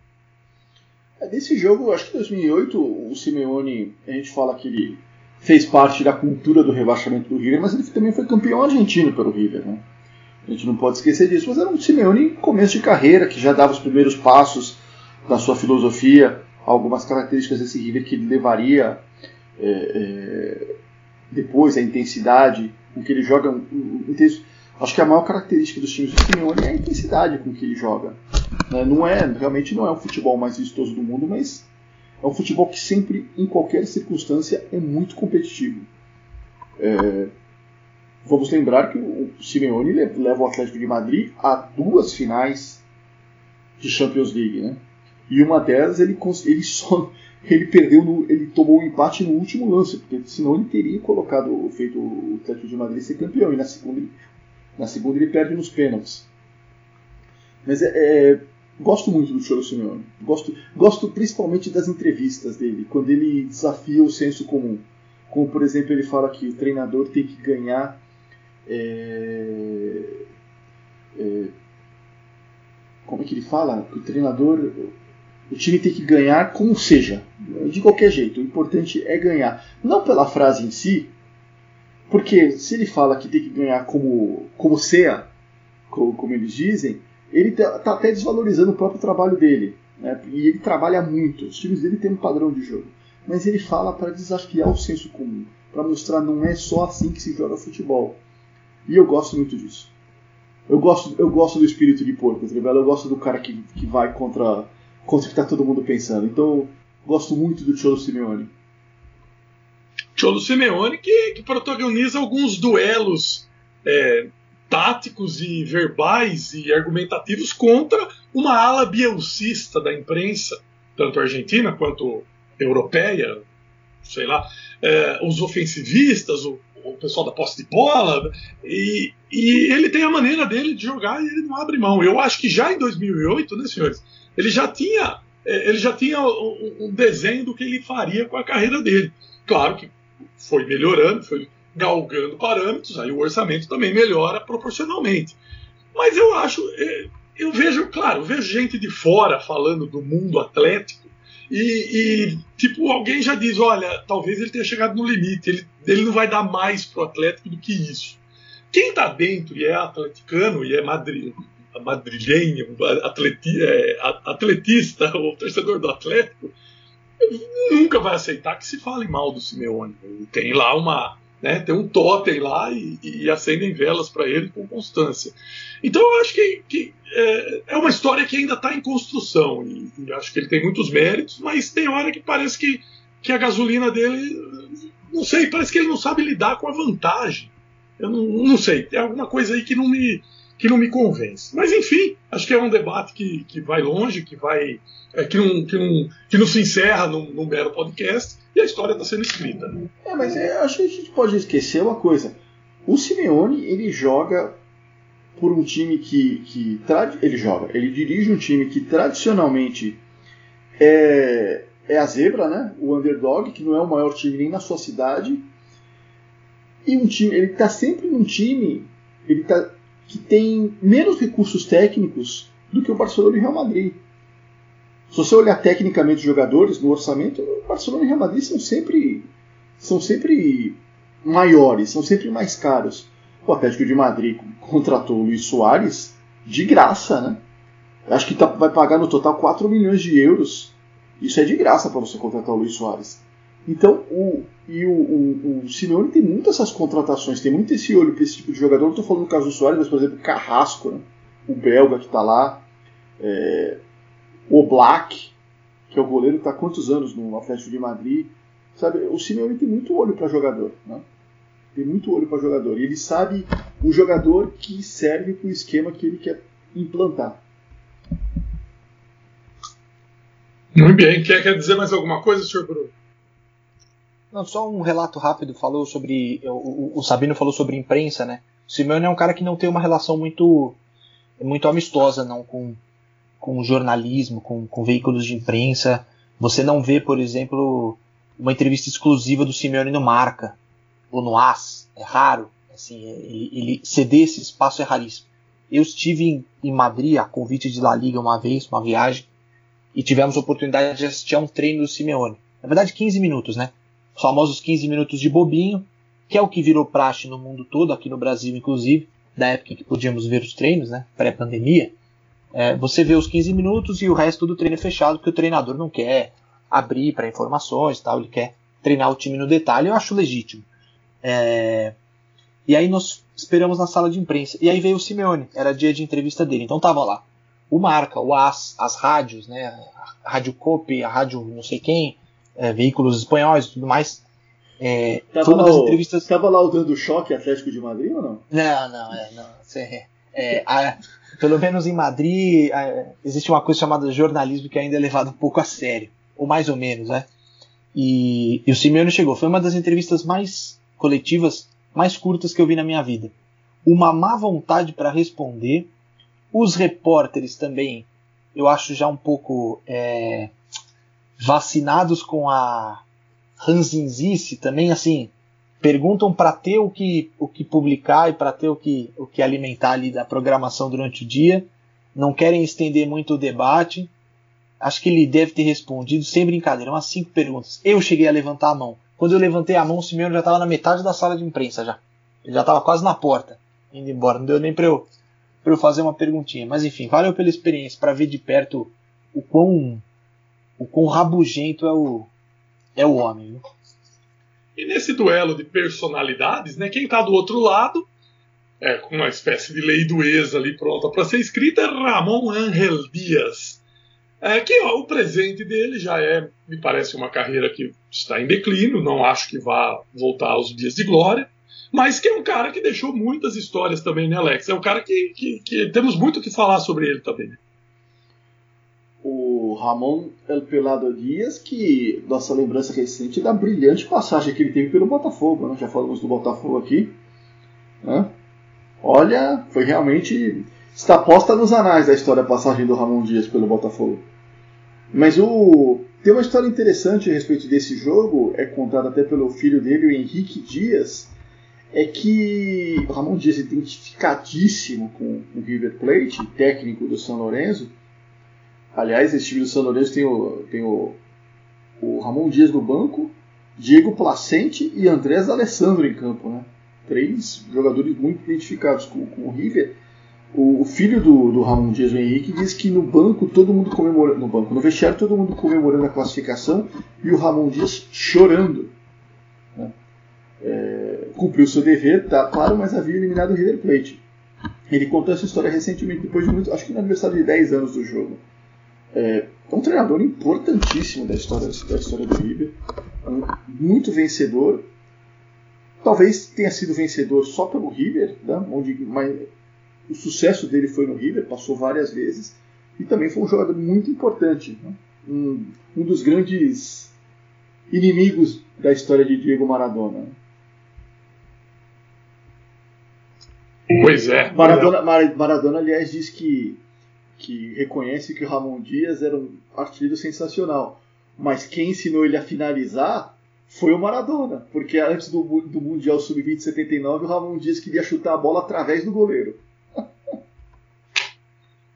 É, Nesse jogo, acho que em 2008, o Simeone, a gente fala que ele fez parte da cultura do rebaixamento do River, mas ele também foi campeão argentino pelo River, né? A gente não pode esquecer disso, mas era um Simeone começo de carreira, que já dava os primeiros passos da sua filosofia, algumas características desse River que ele levaria é, é, depois, a intensidade com que ele joga. um- um- um Acho que a maior característica dos times do Simeone é a intensidade com que ele joga. né? Não é, realmente não é o futebol mais vistoso do mundo, mas é um futebol que sempre, em qualquer circunstância, é muito competitivo. É, Vamos lembrar que o Simeone le- leva o Atlético de Madrid a duas finais de Champions League, né? E uma delas ele, ele [laughs] só ele perdeu no, ele tomou um empate no último lance, porque senão ele teria colocado feito o Atlético de Madrid ser campeão e na segunda na segunda ele perde nos pênaltis. Mas é, é, gosto muito do Cholo Simeone. Gosto, gosto principalmente das entrevistas dele, quando ele desafia o senso comum. Como, por exemplo, ele fala que o treinador tem que ganhar. é, é, como é que ele fala? Que o treinador. O time tem que ganhar como seja, de qualquer jeito. O importante é ganhar. Não pela frase em si, porque se ele fala que tem que ganhar como, como seja, como, como eles dizem, ele está até desvalorizando o próprio trabalho dele. Né? E ele trabalha muito. Os times dele têm um padrão de jogo. Mas ele fala para desafiar o senso comum, para mostrar não é só assim que se joga futebol. E eu gosto muito disso. Eu gosto, eu gosto do espírito de porco, Trivela. Eu gosto do cara que, que vai contra, contra o que está todo mundo pensando. Então, gosto muito do Cholo Simeone. Cholo Simeone que, que protagoniza alguns duelos é, táticos e verbais e argumentativos contra uma ala bielcista da imprensa, tanto argentina quanto europeia, sei lá, é, os ofensivistas, o, o, pessoal da posse de bola, e, e, ele tem a maneira dele de jogar e ele não abre mão. Eu acho que já em 2008, né, senhores, ele já tinha, é, ele já tinha um, um desenho do que ele faria com a carreira dele. Claro que foi melhorando, foi galgando parâmetros, aí o orçamento também melhora proporcionalmente. Mas eu acho, é, eu vejo, claro, eu vejo gente de fora falando do mundo atlético e, e, tipo, alguém já diz, olha, talvez ele tenha chegado no limite, ele, ele não vai dar mais pro Atlético do que isso. Quem está dentro e é atleticano e é madri, madrilenho, atleti, é, atletista, ou torcedor do Atlético, nunca vai aceitar que se fale mal do Simeone. Tem lá uma, né, tem um totem lá e, e acendem velas para ele com constância. Então eu acho que, que é, é, uma história que ainda está em construção e, e, acho que ele tem muitos méritos, mas tem hora que parece que, que a gasolina dele, não sei, parece que ele não sabe lidar com a vantagem. Eu não, não sei, tem alguma coisa aí que não me que não me convence. Mas enfim, acho que é um debate que, que vai longe, que vai é, que, não, que, não, que não se encerra num, num mero podcast e a história está sendo escrita. Né? É, mas é, acho que a gente pode esquecer uma coisa. O Simeone ele joga por um time que, que ele joga, ele dirige um time que tradicionalmente é, é a zebra, né? O underdog, que não é o maior time nem na sua cidade. E um time, ele está sempre num time, ele tá que tem menos recursos técnicos do que o Barcelona e o Real Madrid. Se você olhar tecnicamente os jogadores no orçamento, o Barcelona e o Real Madrid são sempre são sempre maiores, são sempre mais caros. O Atlético de Madrid contratou o Luiz Soares de graça, né? Acho que tá, vai pagar no total 4 milhões de euros. Isso é de graça para você contratar o Luiz Soares. Então, o, e o, o, o Simeone tem muitas essas contratações, tem muito esse olho para esse tipo de jogador. Não estou falando do caso do Soares, mas, por exemplo, Carrasco, né? o belga que está lá, é, o Black, que é o goleiro que está quantos anos no Atlético de Madrid. Sabe, o Simeone tem muito olho para jogador. Né? Tem muito olho para jogador. E ele sabe o jogador que serve para o esquema que ele quer implantar. Muito bem. Quer, quer dizer mais alguma coisa, senhor Bruno? Não, só um relato rápido falou sobre. O, o, Sabino falou sobre imprensa, né? O Simeone é um cara que não tem uma relação muito muito amistosa não com, com jornalismo, com, com veículos de imprensa. Você não vê, por exemplo, uma entrevista exclusiva do Simeone no Marca ou no AS. É raro. Assim, ele, ele ceder esse espaço é raríssimo. Eu estive em, em Madrid a convite de La Liga uma vez, uma viagem, e tivemos a oportunidade de assistir a um treino do Simeone. Na verdade, 15 minutos, né? Os famosos 15 minutos de bobinho, que é o que virou praxe no mundo todo, aqui no Brasil inclusive, da época que podíamos ver os treinos, né, pré-pandemia. É, você vê os 15 minutos e o resto do treino é fechado, porque o treinador não quer abrir para informações, tal, ele quer treinar o time no detalhe, eu acho legítimo. É, e aí nós esperamos na sala de imprensa. E aí veio o Simeone, era dia de entrevista dele. Então tava lá o Marca, o AS, as rádios, né? A Rádio Cope, a Rádio não sei quem, é, veículos espanhóis e tudo mais. É, tava foi uma das entrevistas. Estava lá o dando choque Atlético de Madrid ou não? Não, não, é, não. É, a, pelo menos em Madrid a, existe uma coisa chamada jornalismo que ainda é levado um pouco a sério, ou mais ou menos, né? E, e o Simeone chegou. Foi uma das entrevistas mais coletivas, mais curtas que eu vi na minha vida. Uma má vontade para responder. Os repórteres também, eu acho já um pouco é, vacinados com a ranzinzice também, assim, perguntam para ter o que, o que publicar e para ter o que, o que alimentar ali da programação durante o dia, não querem estender muito o debate. Acho que ele deve ter respondido, sem brincadeira, umas cinco perguntas. Eu cheguei a levantar a mão. Quando eu levantei a mão, o Simeone já estava na metade da sala de imprensa já. Ele já estava quase na porta, indo embora. Não deu nem para eu, eu fazer uma perguntinha. Mas enfim, valeu pela experiência, para ver de perto o quão o quão rabugento é o, é o homem. Viu? E nesse duelo de personalidades, né, quem está do outro lado, é, com uma espécie de lei do ex ali pronta para ser escrita, é Ramon Angel Dias. é que ó, o presente dele já é, me parece, uma carreira que está em declínio, não acho que vá voltar aos dias de glória, mas que é um cara que deixou muitas histórias também, né, Alex? É um cara que, que, que temos muito o que falar sobre ele também. né? O Ramon El Pelado Dias, que nossa lembrança recente da brilhante passagem que ele teve pelo Botafogo, né? já falamos do Botafogo aqui. né? Olha, foi realmente. Está posta nos anais da história a passagem do Ramon Dias pelo Botafogo. Mas o tem uma história interessante a respeito desse jogo, é contada até pelo filho dele, o Henrique Dias, é que o Ramon Dias, identificadíssimo com o River Plate, técnico do São Lourenço. Aliás, esse time do São Lourenço tem o, tem o, o Ramon Dias no banco, Diego Placente e Andrés Alessandro em campo. Né? Três jogadores muito identificados com, com o River. O, o filho do, do Ramon Dias, o Henrique, diz que no banco todo mundo comemorando, no banco, no vestiário todo mundo comemorando a classificação e o Ramon Dias chorando. né? É, cumpriu seu dever, tá claro, mas havia eliminado o River Plate. Ele contou essa história recentemente, depois de muito, acho que no aniversário de 10 anos do jogo. É um treinador importantíssimo da história, da história do River, um- muito vencedor. Talvez tenha sido vencedor só pelo River, né, onde mas o sucesso dele foi no River, passou várias vezes, e também foi um jogador muito importante. né, um, um dos grandes inimigos da história de Diego Maradona. Pois é. Maradona, Mar- Maradona, aliás, diz que, que reconhece que o Ramon Dias era um artilheiro sensacional. Mas quem ensinou ele a finalizar foi o Maradona. Porque antes do, do Mundial Sub-20 79, o Ramon Dias queria chutar a bola através do goleiro. [laughs]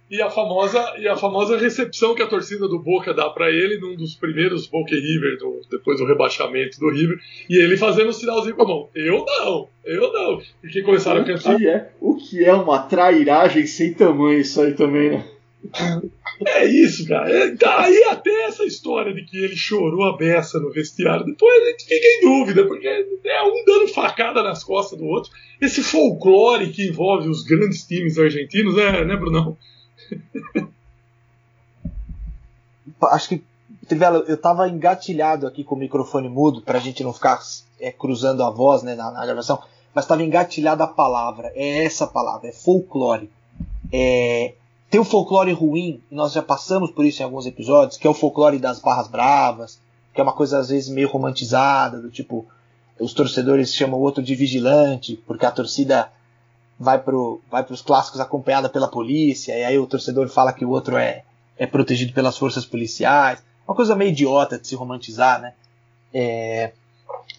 E a famosa e a famosa recepção que a torcida do Boca dá pra ele num dos primeiros Boca e River, do- depois do rebaixamento do River, e ele fazendo o sinalzinho com a mão. Eu não, eu não. Porque começaram a O cantar. que, é, o que é uma trairagem sem tamanho isso aí também, né? É isso, cara. É, tá aí até essa história de que ele chorou a beça no vestiário. Depois a gente fica em dúvida, porque é um dando facada nas costas do outro. Esse folclore que envolve os grandes times argentinos, né, né Brunão? [laughs] Acho que, Trivela, eu tava engatilhado aqui com o microfone mudo, pra gente não ficar é, cruzando a voz né, na, na gravação, mas tava engatilhada a palavra. É essa palavra, é folclore. É, tem o folclore ruim, e nós já passamos por isso em alguns episódios, que é o folclore das barras bravas, que é uma coisa às vezes meio romantizada, do tipo, os torcedores chamam o outro de vigilante, porque a torcida vai pro vai os clássicos acompanhada pela polícia, e aí o torcedor fala que o outro é, é protegido pelas forças policiais. Uma coisa meio idiota de se romantizar, né? É,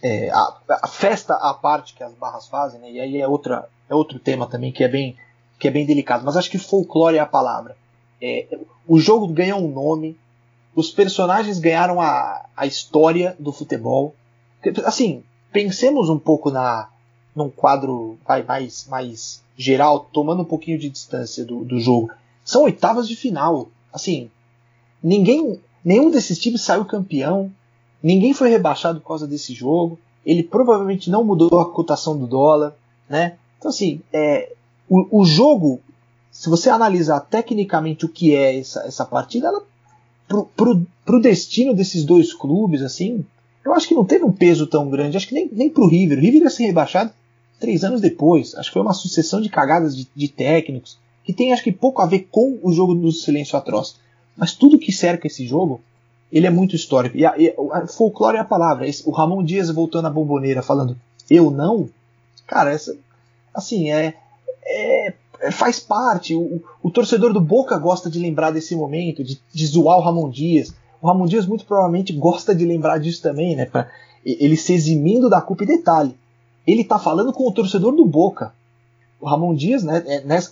é, a, a festa à parte que as barras fazem, né? E aí é, outra, é outro tema também que é bem que é bem delicado. Mas acho que folclore é a palavra. É, o jogo ganhou um nome, os personagens ganharam a, a história do futebol. Assim, pensemos um pouco na num quadro vai, mais, mais geral, tomando um pouquinho de distância do, do jogo. São oitavas de final. Assim, ninguém, nenhum desses times saiu campeão, ninguém foi rebaixado por causa desse jogo. Ele provavelmente não mudou a cotação do dólar, né? Então assim, é, o, o jogo, se você analisar tecnicamente o que é essa, essa partida, ela pro, pro, pro destino desses dois clubes, assim, eu acho que não teve um peso tão grande. Acho que nem, nem pro River. O River ia ser rebaixado três anos depois. Acho que foi uma sucessão de cagadas de, de técnicos que tem acho que pouco a ver com o jogo do silêncio atroz. Mas tudo que cerca esse jogo, ele é muito histórico. E, a, e a, folclore é a palavra. Esse, o Ramon Dias voltou na bomboneira falando eu não. Cara, essa, assim, é, é, é faz parte. O, o, torcedor do Boca gosta de lembrar desse momento, de, de zoar o Ramon Dias. O Ramon Dias muito provavelmente gosta de lembrar disso também, né? Pra ele se eximindo da culpa. E detalhe, ele tá falando com o torcedor do Boca. O Ramon Dias, né,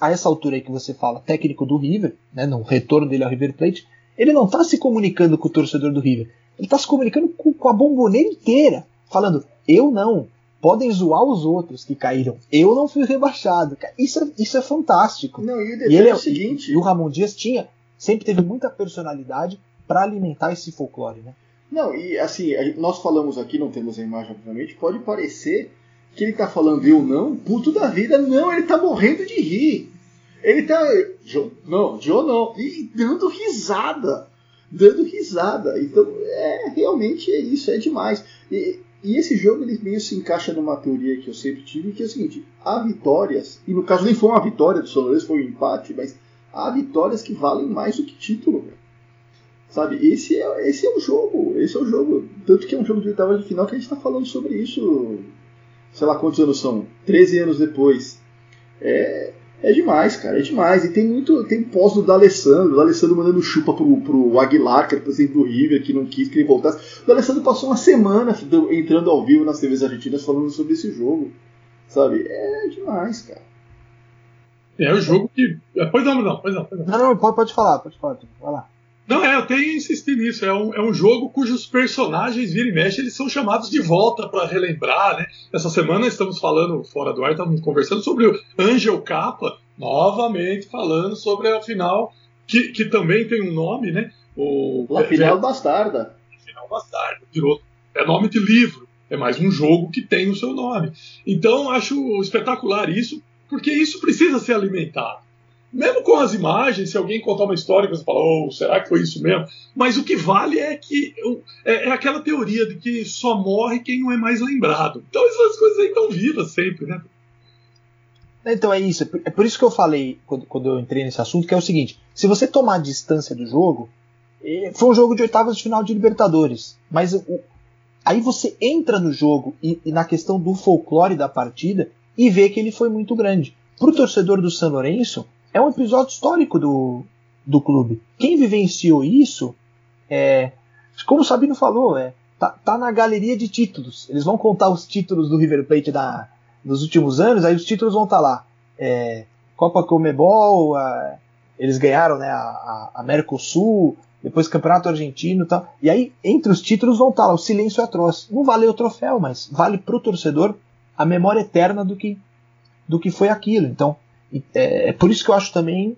a essa altura aí que você fala, técnico do River, né, no retorno dele ao River Plate, ele não tá se comunicando com o torcedor do River. Ele tá se comunicando com, com a bomboneira inteira, falando: eu não, podem zoar os outros que caíram. Eu não fui rebaixado. Isso é, isso é fantástico. Não, e, e ele é o seguinte. E o Ramon Dias tinha, sempre teve muita personalidade para alimentar esse folclore, né? Não, e assim, nós falamos aqui, não temos a imagem, obviamente, pode parecer que ele tá falando eu não, puto da vida, não, ele tá morrendo de rir. Ele tá. Não, Joe não. E dando risada. dando risada. Então, é realmente é isso, é demais. E, e esse jogo ele meio se encaixa numa teoria que eu sempre tive, que é o seguinte: há vitórias, e no caso nem foi uma vitória do São foi um empate, mas há vitórias que valem mais do que título. Sabe, esse é, esse é o jogo, esse é o jogo. Tanto que é um jogo de oitava de final que a gente está falando sobre isso, sei lá quantos anos são, 13 anos depois. É, é demais, cara, é demais. E tem muito. Tem pós do D'Alessandro, o D'Alessandro mandando chupa pro, pro Aguilar, que era presidente do River, que não quis que ele voltasse. O D'Alessandro passou uma semana entrando ao vivo nas TVs argentinas falando sobre esse jogo. Sabe? É demais, cara. É o jogo que. Pois não, não, pois não, pois não. Não, não, pode, pode falar, pode falar. Vai lá. Não, é, eu tenho que insistir nisso. É um, é um jogo cujos personagens, vira e mexe, eles são chamados de volta para relembrar, né? Essa semana estamos falando, fora do ar, estamos conversando sobre o Angel Capa, novamente falando sobre a final, que, que também tem um nome, né? O, La Final é, Bastarda. Final Bastarda, virou. É nome de livro, é mais um jogo que tem o seu nome. Então, acho espetacular isso, porque isso precisa ser alimentado mesmo com as imagens, se alguém contar uma história, você fala, oh, será que foi isso mesmo? Mas o que vale é que é, é, aquela teoria de que só morre quem não é mais lembrado. Então essas coisas aí estão vivas sempre, né? Então é isso. É por isso que eu falei quando, quando eu entrei nesse assunto, que é o seguinte: se você tomar distância do jogo, foi um jogo de oitavas de final de Libertadores. Mas o, aí você entra no jogo e, e na questão do folclore da partida e vê que ele foi muito grande. Para o torcedor do São Lourenço, é um episódio histórico do, do clube. Quem vivenciou isso, é, como o Sabino falou, é, tá, tá, na galeria de títulos. Eles vão contar os títulos do River Plate da, dos últimos anos, aí os títulos vão estar tá lá. É, Copa Comebol, a, eles ganharam né, a, a Mercosul, depois Campeonato Argentino e tal. E aí, entre os títulos vão estar tá lá, o silêncio é atroz. Não valeu o troféu, mas vale para o torcedor a memória eterna do que, do que foi aquilo. Então, é, é por isso que eu acho também,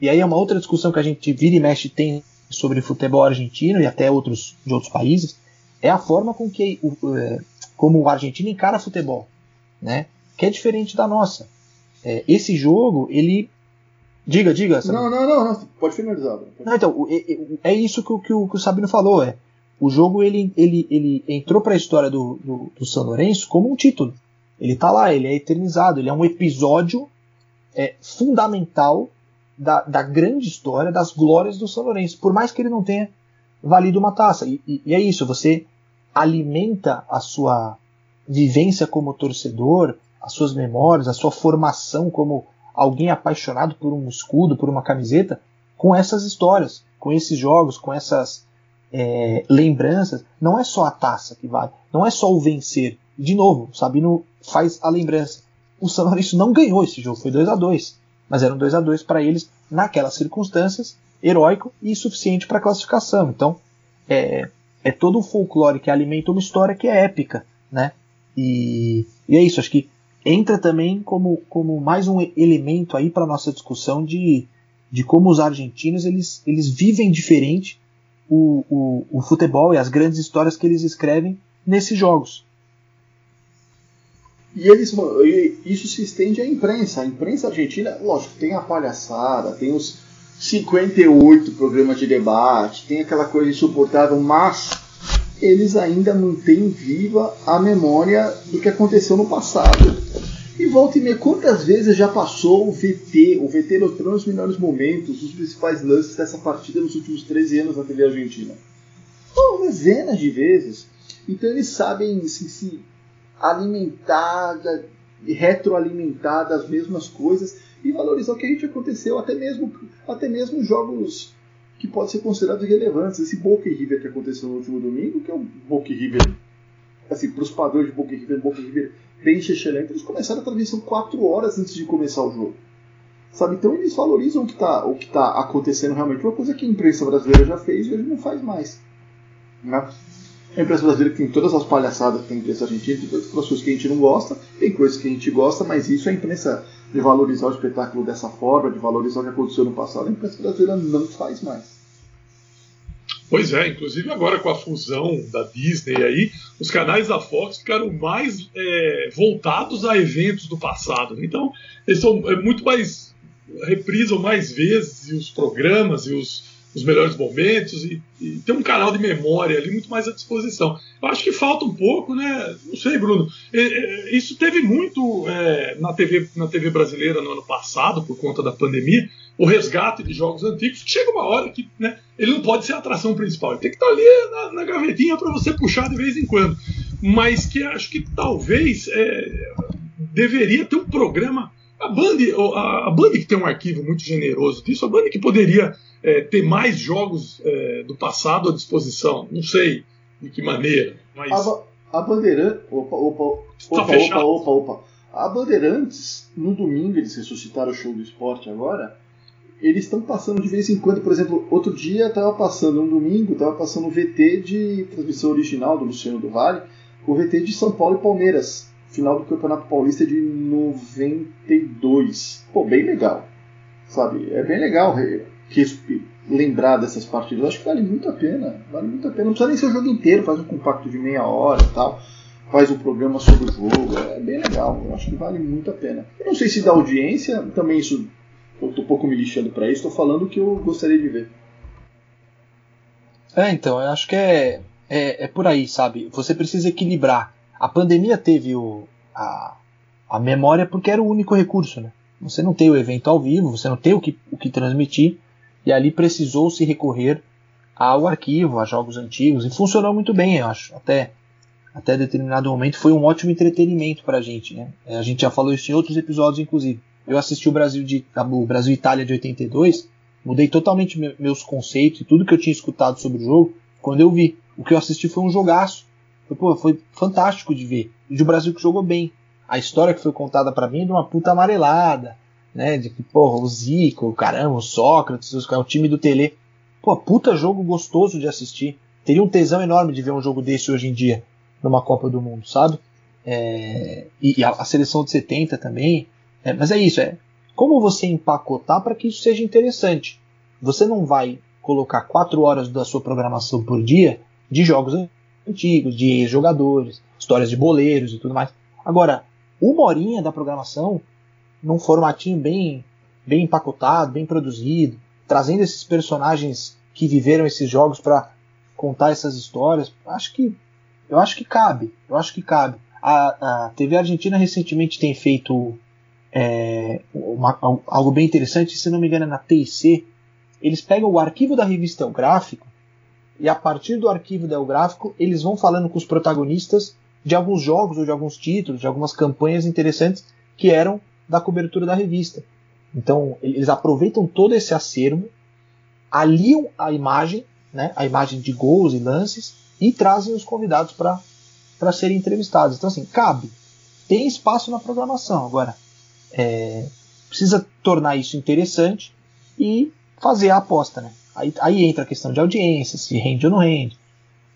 e aí é uma outra discussão que a gente vira e mexe tem sobre futebol argentino e até outros de outros países, é a forma com que o, é, como o argentino encara futebol, né? Que é diferente da nossa. É, esse jogo, ele Diga, diga. Não, não, não, não, pode finalizar. Pode. Não, então, é, é isso que, que, o, que o Sabino falou. É, o jogo ele, ele, ele entrou para a história do, do, do São Lourenço como um título. Ele tá lá, ele é eternizado, ele é um episódio é, fundamental da, da, grande história, das glórias do São Lourenço, por mais que ele não tenha valido uma taça. E, e, e é isso, você alimenta a sua vivência como torcedor, as suas memórias, a sua formação como alguém apaixonado por um escudo, por uma camiseta, com essas histórias, com esses jogos, com essas é, lembranças. Não é só a taça que vale, não é só o vencer. De novo, Sabino faz a lembrança o São Lourenço não ganhou esse jogo, foi 2 a 2 mas era um 2 a 2 para eles naquelas circunstâncias, heróico e suficiente para classificação. Então, é, é todo um folclore que alimenta uma história que é épica, né? E, e é isso, acho que entra também como, como mais um elemento aí para nossa discussão de, de como os argentinos eles, eles vivem diferente o, o, o futebol e as grandes histórias que eles escrevem nesses jogos. E eles, isso se estende à imprensa. A imprensa argentina, lógico, tem a palhaçada, tem os 58 programas de debate, tem aquela coisa insuportável, mas eles ainda mantêm viva a memória do que aconteceu no passado. E volta e meia, quantas vezes já passou o VT, o VT mostrando os melhores momentos, os principais lances dessa partida nos últimos 13 anos na TV argentina? Oh, dezenas de vezes. Então eles sabem se alimentada, retroalimentar das mesmas coisas e valorizar o que a gente aconteceu, até mesmo, até mesmo jogos que podem ser considerados relevantes. Esse Boca e River que aconteceu no último domingo, que é o Boca e River, assim, para os padrões de Boca e River, Boca e River bem chechelento, eles começaram a transmissão 4 horas antes de começar o jogo. Sabe? Então eles valorizam o que está tá acontecendo realmente. Uma coisa que a imprensa brasileira já fez e hoje não faz mais. Né? A imprensa brasileira tem todas as palhaçadas que tem a imprensa argentina, tem todas as coisas que a gente não gosta, tem coisas que a gente gosta, mas isso é a imprensa de valorizar o espetáculo dessa forma, de valorizar o que aconteceu no passado, a imprensa brasileira não faz mais. Pois é, inclusive agora com a fusão da Disney aí, os canais da Fox ficaram mais é, voltados a eventos do passado. Né? Então, eles são é, muito mais. reprisam mais vezes e os programas e os os melhores momentos e, e ter um canal de memória ali muito mais à disposição. Eu acho que falta um pouco, né? Não sei, Bruno. Isso teve muito é, na, TV, na TV brasileira no ano passado, por conta da pandemia, o resgate de jogos antigos, chega uma hora que né, ele não pode ser a atração principal, ele tem que estar ali na, na gavetinha para você puxar de vez em quando. Mas que acho que talvez é, deveria ter um programa. A Band, a, Band que tem um arquivo muito generoso disso, a Band que poderia é, ter mais jogos é, do passado à disposição. Não sei de que maneira, mas. A, a Bandeirantes. Opa, opa, opa, tá opa, opa, opa. A Bandeirantes, no domingo, eles ressuscitaram o show do esporte agora. Eles estão passando de vez em quando, por exemplo, outro dia estava passando, um domingo, estava passando o VT de transmissão original do Luciano do Vale, o VT de São Paulo e Palmeiras, final do Campeonato Paulista de 92. Pô, bem legal. Sabe? É bem legal que lembrar dessas partidas. acho que vale muito a pena. Vale muito a pena. Não precisa nem ser o jogo inteiro, faz um compacto de meia hora e tal. Faz um programa sobre o jogo. É bem legal. Eu acho que vale muito a pena. Eu não sei se dá audiência, também isso. Eu tô um pouco me lixando para isso, tô falando o que eu gostaria de ver. É, então, eu acho que é, é, é por aí, sabe? Você precisa equilibrar. A pandemia teve o, a, a memória porque era o único recurso, né? Você não tem o evento ao vivo, você não tem o que, o que transmitir, e ali precisou se recorrer ao arquivo, a jogos antigos, e funcionou muito bem, eu acho. Até, até determinado momento foi um ótimo entretenimento para a gente. Né? É, a gente já falou isso em outros episódios, inclusive. Eu assisti o Brasil de o Brasil Itália de 82, mudei totalmente meus conceitos e tudo que eu tinha escutado sobre o jogo quando eu vi. O que eu assisti foi um jogaço. Foi, pô, foi fantástico de ver. E de um Brasil que jogou bem. A história que foi contada para mim é de uma puta amarelada né? De que, porra, o Zico, caramba, o Sócrates, o time do Tele. Pô, puta jogo gostoso de assistir. Teria um tesão enorme de ver um jogo desse hoje em dia, numa Copa do Mundo, sabe? É, e, a, a, seleção de 70 também. É, mas é isso, é como você empacotar para que isso seja interessante. Você não vai colocar quatro horas da sua programação por dia de jogos antigos, de jogadores, histórias de boleiros e tudo mais. Agora, uma horinha da programação num formatinho bem, bem empacotado, bem produzido, trazendo esses personagens que viveram esses jogos para contar essas histórias. Acho que eu acho que cabe. Eu acho que cabe. A, a TV Argentina recentemente tem feito é, uma, algo bem interessante, se não me engano, é na TIC. Eles pegam o arquivo da revista El Gráfico e a partir do arquivo do El Gráfico eles vão falando com os protagonistas de alguns jogos ou de alguns títulos, de algumas campanhas interessantes que eram da cobertura da revista. Então, eles aproveitam todo esse acervo, aliam a imagem, né, a imagem de gols e lances, e trazem os convidados para serem entrevistados. Então, assim, cabe. Tem espaço na programação. Agora, é, precisa tornar isso interessante e fazer a aposta. Né? Aí, aí entra a questão de audiência, se rende ou não rende,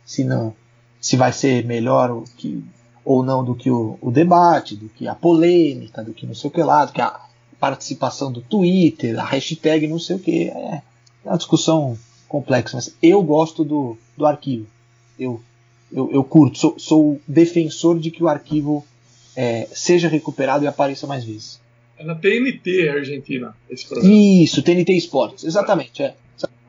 se não, se vai ser melhor que ou não do que o, o, debate, do que a polêmica, do que não sei o que lá, do que a participação do Twitter, a hashtag não sei o que. É, é uma discussão complexa, mas eu gosto do, do arquivo. Eu, eu, eu curto, sou, sou defensor de que o arquivo é, seja recuperado e apareça mais vezes. É na TNT Argentina esse programa. Isso, TNT Esportes, exatamente. É.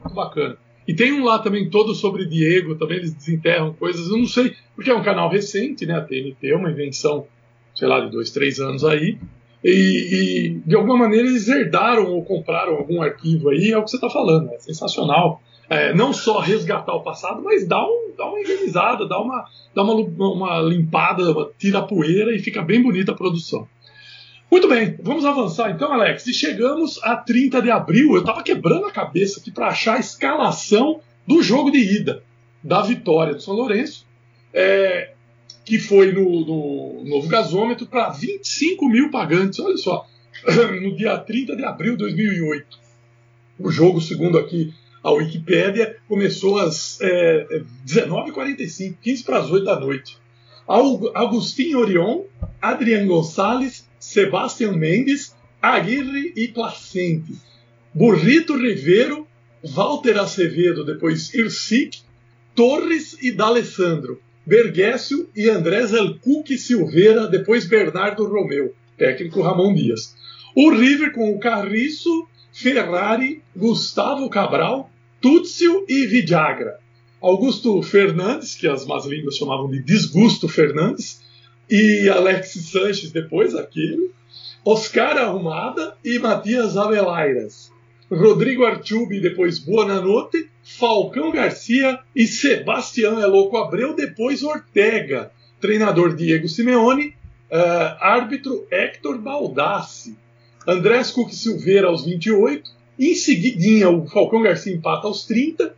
Muito bacana. E tem um lá também todo sobre Diego, também eles desenterram coisas, eu não sei, porque é um canal recente, né? A TNT é uma invenção, sei lá, de dois, três anos aí. E, e de alguma maneira eles herdaram ou compraram algum arquivo aí, é o que você está falando, é sensacional. É, não só resgatar o passado, mas dá, um, dá uma organizada, dá uma, dá uma, uma limpada, tira a poeira e fica bem bonita a produção. Muito bem, vamos avançar então, Alex. E chegamos a 30 de abril. Eu estava quebrando a cabeça aqui para achar a escalação do jogo de ida da vitória do São Lourenço, é, que foi no, no novo gasômetro para 25 mil pagantes. Olha só, [laughs] no dia 30 de abril de 2008. O jogo, segundo aqui a Wikipédia, começou às é, 19h45, 15 para as 8 da noite. Agostinho Orion, Adrian Gonçalves, Sebastião Mendes, Aguirre e Placente. Burrito Rivero, Walter Acevedo, depois Irsic, Torres e D'Alessandro, Bergécio e André Zelcuque Silveira, depois Bernardo Romeu, técnico Ramon Dias. O River com o Carriço, Ferrari, Gustavo Cabral, Túcio e Vidagra. Augusto Fernandes, que as más línguas chamavam de Desgusto Fernandes, e Alex Sanches depois, aquele. Oscar Arrumada e Matias Avelairas. Rodrigo Artiubi, depois Buonanotte, Falcão Garcia e Sebastião Eloco Abreu, depois Ortega. Treinador Diego Simeone, uh, árbitro Hector Baldassi. Andrés Cook Silveira aos 28, em seguidinha o Falcão Garcia empata aos 30,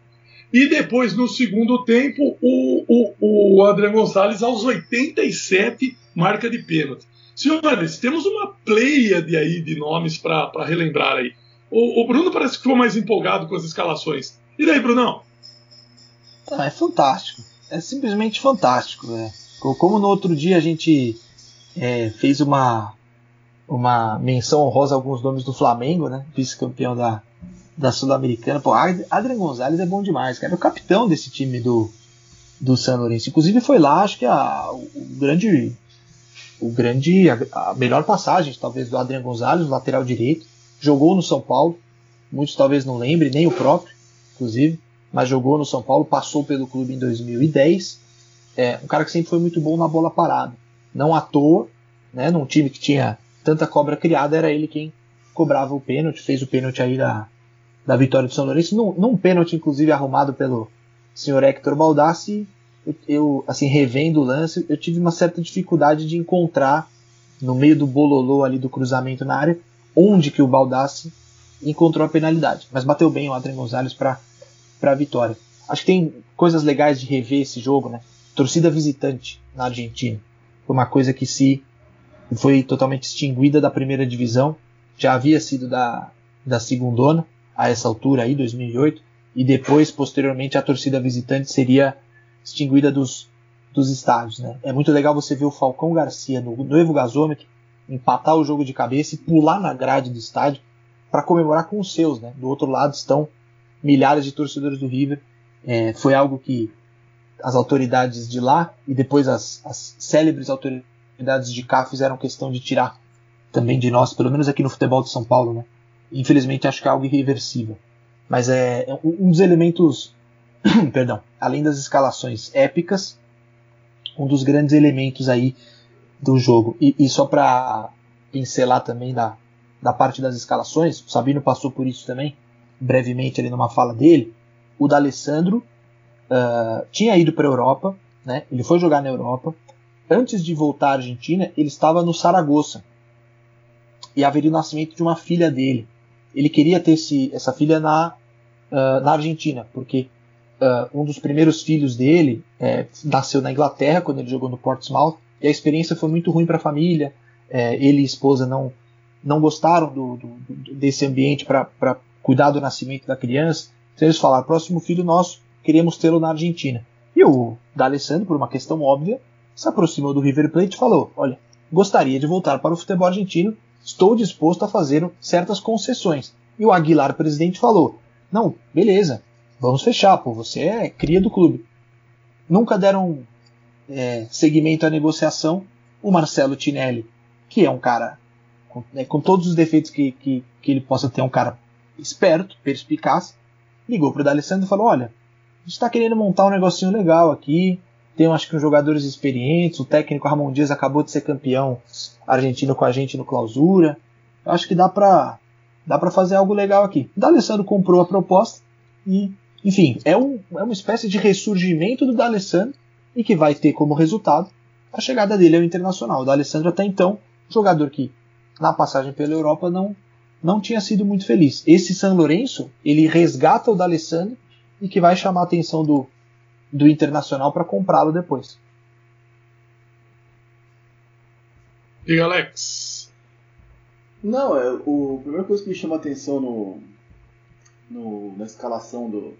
e depois no segundo tempo o, o, o André Gonçalves aos 87 marca de pênalti. Senhores, temos uma pleiade aí de nomes para relembrar aí. O, o, Bruno parece que ficou mais empolgado com as escalações. E daí, Brunão? Ah, é fantástico. É simplesmente fantástico. Né? Como no outro dia a gente é, fez uma, uma menção honrosa a alguns nomes do Flamengo, né? Vice-campeão da, da Sul-Americana. Pô, Adrian Gonzalez é bom demais, cara. É o capitão desse time do, do San Lourenço. Inclusive foi lá, acho que a, o, grande. O grande. A, a, melhor passagem, talvez, do Adrian Gonzalez, lateral direito. Jogou no São Paulo. Muitos talvez não lembrem, nem o próprio, inclusive. Mas jogou no São Paulo, passou pelo clube em 2010. É um cara que sempre foi muito bom na bola parada. Não à toa, né, num time que tinha tanta cobra criada, era ele quem cobrava o pênalti, fez o pênalti aí da, da vitória do São Lourenço, num, num pênalti inclusive arrumado pelo senhor Hector Baldassi, eu, eu, assim, revendo o lance, eu tive uma certa dificuldade de encontrar no meio do bololô ali do cruzamento na área, onde que o Baldassi encontrou a penalidade. Mas bateu bem o Adrian Gonzalez para a vitória. Acho que tem coisas legais de rever esse jogo, né? Torcida visitante na Argentina. Foi uma coisa que se foi totalmente extinguida da primeira divisão, já havia sido da, da segundona a essa altura aí, 2008, e depois, posteriormente, a torcida visitante seria extinguida dos, dos estádios. Né? É muito legal você ver o Falcão Garcia no novo gasômetro empatar o jogo de cabeça e pular na grade do estádio para comemorar com os seus. Né? Do outro lado estão milhares de torcedores do River. É, foi algo que as autoridades de lá e depois as, as célebres autoridades de cá fizeram questão de tirar também de nós, pelo menos aqui no futebol de São Paulo, né? Infelizmente acho que é algo irreversível. Mas é, é um dos elementos, [clears throat] perdão, além das escalações épicas, um dos grandes elementos aí do jogo. E, e só para pincelar também da, da parte das escalações, o Sabino passou por isso também, brevemente ali numa fala dele. O D'Alessandro uh, tinha ido para a Europa, né? Ele foi jogar na Europa, antes de voltar à Argentina, ele estava no Saragossa. E haveria o nascimento de uma filha dele. Ele queria ter esse, essa filha na, uh, na Argentina, porque uh, um dos primeiros filhos dele é, nasceu na Inglaterra, quando ele jogou no Portsmouth, e a experiência foi muito ruim para a família. É, ele e esposa não, não gostaram do, do, desse ambiente para cuidar do nascimento da criança. Então eles falaram: próximo filho nosso, queremos tê-lo na Argentina. E o D'Alessandro, por uma questão óbvia, se aproximou do River Plate e falou: Olha, gostaria de voltar para o futebol argentino, estou disposto a fazer certas concessões. E o Aguilar, presidente, falou: Não, beleza, vamos fechar, pô, você é cria do clube. Nunca deram é, seguimento à negociação. O Marcelo Tinelli, que é um cara com, né, com todos os defeitos que, que, que, ele possa ter, um cara esperto, perspicaz, ligou para o D'Alessandro e falou: Olha, a gente está querendo montar um negocinho legal aqui tem, acho que, uns jogadores experientes. O técnico Ramon Dias acabou de ser campeão argentino com a gente no clausura. Eu acho que dá pra, dá pra fazer algo legal aqui. O D'Alessandro comprou a proposta e, enfim, é, um, é uma espécie de ressurgimento do D'Alessandro e que vai ter como resultado a chegada dele ao Internacional. O D'Alessandro até então, jogador que na passagem pela Europa não, não tinha sido muito feliz. Esse San Lourenço, ele resgata o D'Alessandro e que vai chamar a atenção do, do Internacional para comprá-lo depois. E Alex? Não, é, o, a primeira coisa que me chama a atenção no, no, na escalação do,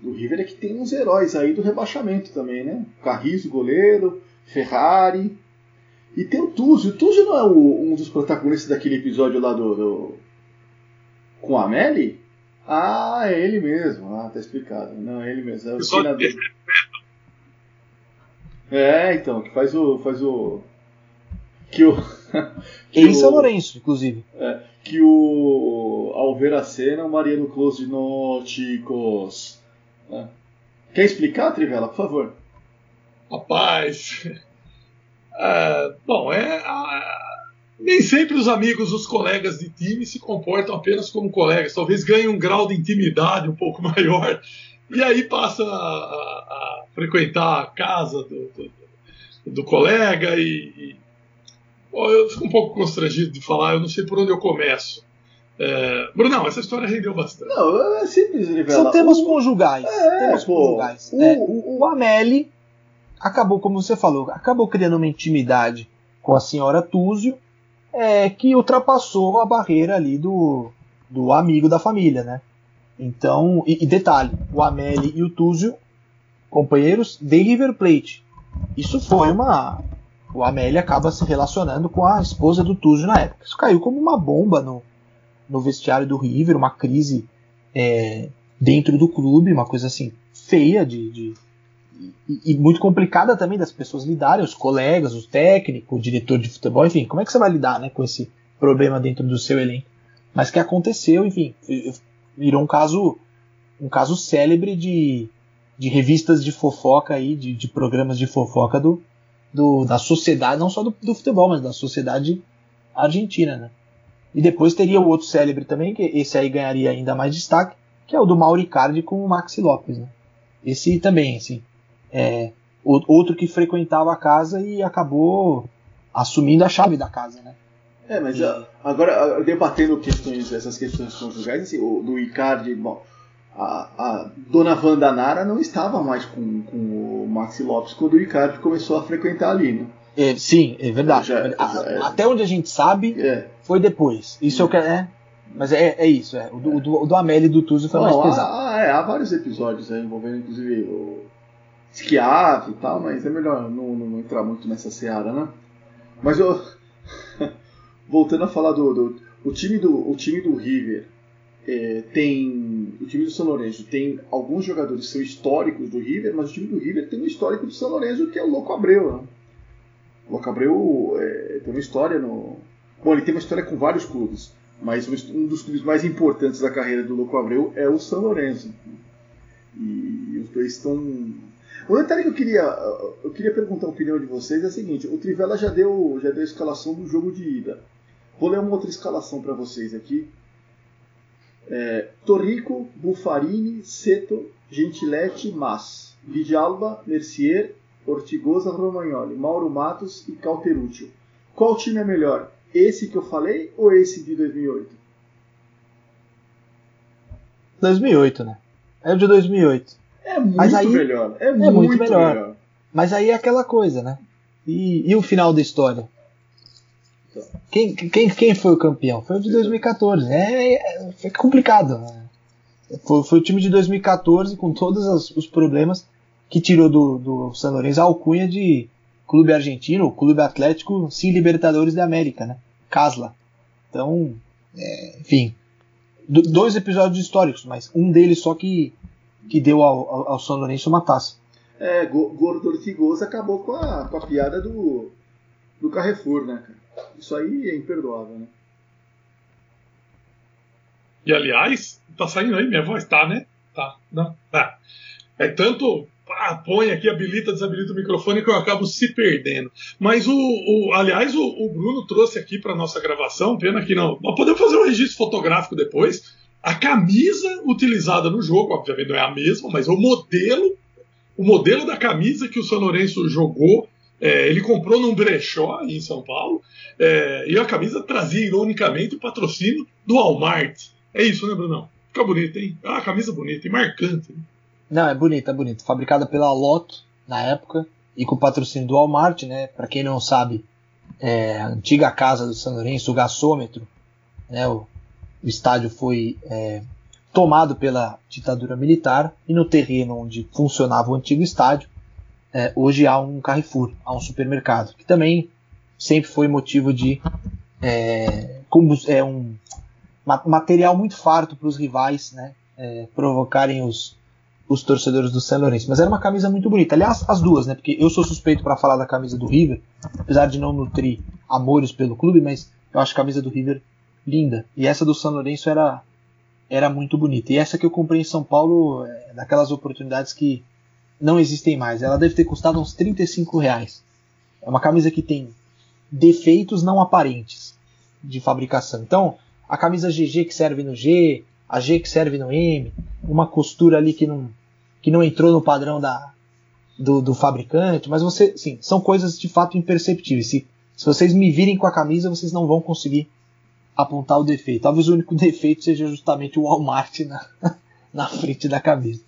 do River é que tem uns heróis aí do rebaixamento também, né? Carrizo, goleiro, Ferrari. E tem o Tuzio. O Tuzio não é o, um dos protagonistas daquele episódio lá do. do com a Amelie? Ah, é ele mesmo. Ah, tá explicado. Não, é ele mesmo. É o treinador. É, então, que faz o. faz o. que o. [laughs] que Em São o- Lourenço, inclusive. que o ao ver a cena, o Mariano Close no chicos. né? Quer explicar, Trivela, por favor? Rapaz. [laughs] é, bom, é. a- nem sempre os amigos, os colegas de time se comportam apenas como colegas. Talvez ganhem um grau de intimidade um pouco [laughs] maior. E aí passa a, a- frequentar a casa do, do- do colega e. e- eu fico um pouco constrangido de falar, eu não sei por onde eu começo. É, Brunão, essa história rendeu bastante. Não, é simples, Trivela. São temas O- conjugais. É, temas pô. conjugais. O- É, o, o Ameli acabou, como você falou, acabou criando uma intimidade com a senhora Túzio, é, que ultrapassou a barreira ali do, do amigo da família, né? Então, e, e detalhe, o Ameli e o Túzio, companheiros de River Plate. Isso foi uma. O Ameli acaba se relacionando com a esposa do Túzio na época. Isso caiu como uma bomba no, no vestiário do River, uma crise é, dentro do clube, uma coisa assim feia de, de- e, muito complicada também das pessoas lidarem, os colegas, os técnicos, o diretor de futebol, enfim, como é que você vai lidar né, com esse problema dentro do seu elenco? Mas que aconteceu, enfim, virou um caso um caso célebre de, de revistas de fofoca aí, de, de programas de fofoca do, do, da sociedade, não só do, do futebol, mas da sociedade argentina, né? E depois teria o outro célebre também, que esse aí ganharia ainda mais destaque, que é o do Mauricardi com o Maxi Lopes, né? Esse também, assim, é outro que frequentava a casa e acabou assumindo a chave da casa, né? É, mas ah, agora ah, debatendo questões, essas questões conjugais, assim, o, do Icardi, bom, a, a dona Wanda Nara não estava mais com, com o Maxi Lopes quando o Icardi começou a frequentar ali, né? É, sim, é verdade. Já- já é. Até onde a gente sabe, É. foi depois. Isso eu quero. É, mas é, é isso, é. O do, o do, Amélie e do Tuzo foi mais Não, pesado. há, há- é, há vários episódios aí, envolvendo inclusive o Schiavi e tal, mas é melhor não, não- entrar muito nessa seara, né? Mas eu. [laughs] Voltando a falar do. do- o, time do o time do River é, tem. O time do São Lourenço tem alguns jogadores que são históricos do River, mas o time do River tem um histórico do São Lourenço que é o Louco Abreu, né? O Louco Abreu é, tem uma história no. Bom, ele tem uma história com vários clubes, mas um um dos clubes mais importantes da carreira do Louco Abreu é o São Lourenço. E os dois estão. O detalhe que eu queria, eu queria perguntar a opinião de vocês é o seguinte: o Trivela já deu, já deu a escalação do jogo de ida. Vou ler uma outra escalação para vocês aqui. É, Torrico, Buffarini, Seto, Gentiletti, Mas, Vidalba, Mercier, Ortigosa, Romagnoli, Mauro Matos e Cauteruccio. Qual time é melhor? Esse que eu falei ou esse de 2008? 2008, né? É o de 2008. É muito aí- melhor. É, muito muito, melhor. melhor. Mas aí é aquela coisa, né? E, e o final da história? Quem, quem, quem foi o campeão? Foi o de 2014. É, é, foi complicado. né? Foi, foi o time de 2014 com todos os, os problemas que tirou do, do San Lorenzo a alcunha de clube argentino, o clube atlético Sim Libertadores da América, né? Casla. Então, é, enfim, do- dois episódios históricos, mas um deles só que, que deu ao, ao, ao San Lorenzo uma taça. É, Go- Gordo Ortigosa acabou com a, com a piada do, do Carrefour, né, cara? Isso aí é imperdoável, né? E aliás, tá saindo aí minha voz? Tá, né? Tá. Não. Tá. É tanto. Ah, põe aqui, habilita, desabilita o microfone que eu acabo se perdendo. Mas o. o- aliás, o, o Bruno trouxe aqui para nossa gravação, pena que não. Nós podemos fazer um registro fotográfico depois. A camisa utilizada no jogo, obviamente não é a mesma, mas o modelo, o modelo da camisa que o São Lourenço jogou, é, ele comprou num brechó em São Paulo, é, e a camisa trazia ironicamente o patrocínio do Walmart. É isso, né, Brunão? Fica bonito, hein? Ah, camisa bonita e marcante. né? Não, é bonita, é bonita. Fabricada pela Lotto na época e com patrocínio do Walmart, né? Para quem não sabe, é, a antiga casa do São Lourenço, o gasômetro, né? O, o estádio foi é, tomado pela ditadura militar e no terreno onde funcionava o antigo estádio, é, hoje há um Carrefour, há um supermercado que também sempre foi motivo de é, é um ma- material muito farto para os rivais, né? é, provocarem os os torcedores do San Lourenço. Mas era uma camisa muito bonita. Aliás, as duas, né? Porque eu sou suspeito para falar da camisa do River, apesar de não nutrir amores pelo clube, mas eu acho a camisa do River linda. E essa do San Lourenço era, era muito bonita. E essa que eu comprei em São Paulo, é daquelas oportunidades que não existem mais. Ela deve ter custado uns 35 reais. É uma camisa que tem defeitos não aparentes de fabricação. Então, a camisa GG que serve no G, a G que serve no M, uma costura ali que não, que não entrou no padrão da, do, do fabricante, mas você, sim, são coisas de fato imperceptíveis. Se, se vocês me virem com a camisa, vocês não vão conseguir apontar o defeito. Talvez o único [laughs] defeito seja justamente o Walmart na, [laughs] na frente da camisa.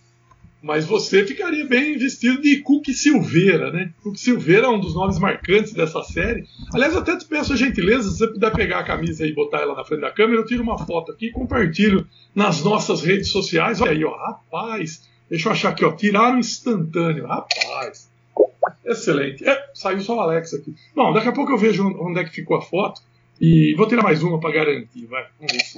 Mas você ficaria bem vestido de Cook Silveira, né? Cook Silveira é um dos nomes marcantes dessa série. Aliás, até te peço a gentileza, se você puder pegar a camisa e botar ela na frente da câmera, eu tiro uma foto aqui e compartilho nas nossas redes sociais. Olha aí, ó, rapaz, deixa eu achar aqui, ó, tiraram instantâneo, rapaz. Excelente. É, saiu só o Alex aqui. Bom, daqui a pouco eu vejo onde é que ficou a foto e vou tirar mais uma para garantir, vai. Vamos ver se.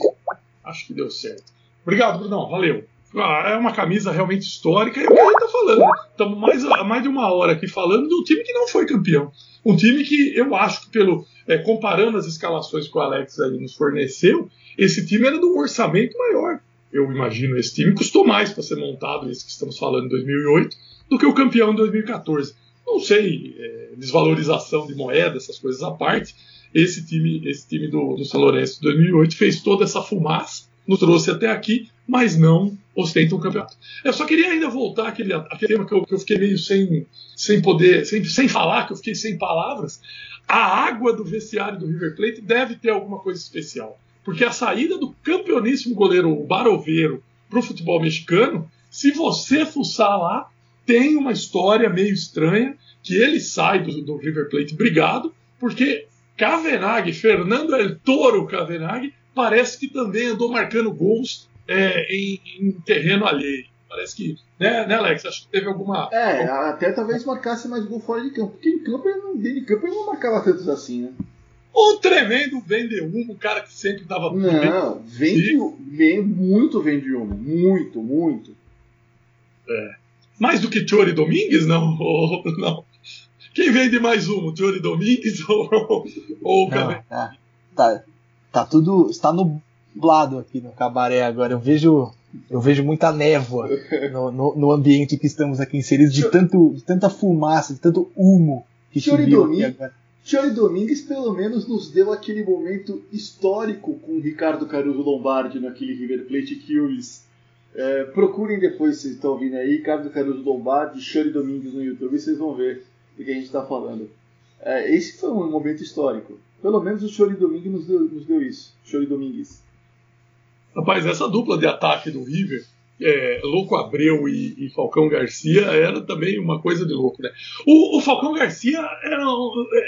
Acho que deu certo. Obrigado, Brunão, valeu. Ah, é uma camisa realmente histórica, é o que a gente está falando. Né? Estamos mais, mais de uma hora aqui falando de um time que não foi campeão. Um time que eu acho que, pelo é, comparando as escalações que o Alex aí nos forneceu, esse time era de um orçamento maior. Eu imagino, esse time custou mais para ser montado, esse que estamos falando em 2008, do que o campeão em 2014. Não sei, é, desvalorização de moeda, essas coisas à parte. Esse time, esse time do, do São Lourenço de 2008 fez toda essa fumaça, nos trouxe até aqui, mas não ostenta um campeonato. Eu só queria ainda voltar àquele, àquele tema que eu, que eu fiquei meio sem, sem poder, sem, sem falar, que eu fiquei sem palavras. A água do vestiário do River Plate deve ter alguma coisa especial. Porque a saída do campeoníssimo goleiro Baroveiro para o futebol mexicano, se você fuçar lá, tem uma história meio estranha que ele sai do, do River Plate brigado, porque Cavenaghi, Fernando El Toro Cavenaghi, parece que também andou marcando gols é, em, em, terreno alheio. Parece que, né, né, Alex? Acho que teve alguma. É, até talvez marcasse mais gol fora de campo. Porque em campo, ele não, dentro de campo, ele não marcava tantos assim, né? Um tremendo vende um cara que sempre dava. Não, vende, vende muito vende. Muito, muito. É. Mais do que Tiori Domingues, não? [laughs] Não. Quem vende mais humo, Tiori Domingues [laughs] ou, ou o tá, tá, tá tudo. Está no nublado aqui no cabaré agora. Eu vejo, eu vejo muita névoa no, no, no ambiente que estamos aqui inseridos, de, tanto, de tanta fumaça, de tanto humo que subiu aqui agora. Tiori Domingues pelo menos nos deu aquele momento histórico com o Ricardo Caruso Lombardi naquele River Plate Kills. É, procurem depois, se vocês estão ouvindo aí, Ricardo Caruso Lombardi, Tiori Domingues no YouTube, vocês vão ver do que a gente está falando. É, esse foi um momento histórico. Pelo menos o Chori Domingues nos deu, nos deu isso. Chori Domingues. Rapaz, essa dupla de ataque do River, é, Louco Abreu e, e, Falcão Garcia, era também uma coisa de louco, né? O, o Falcão Garcia era,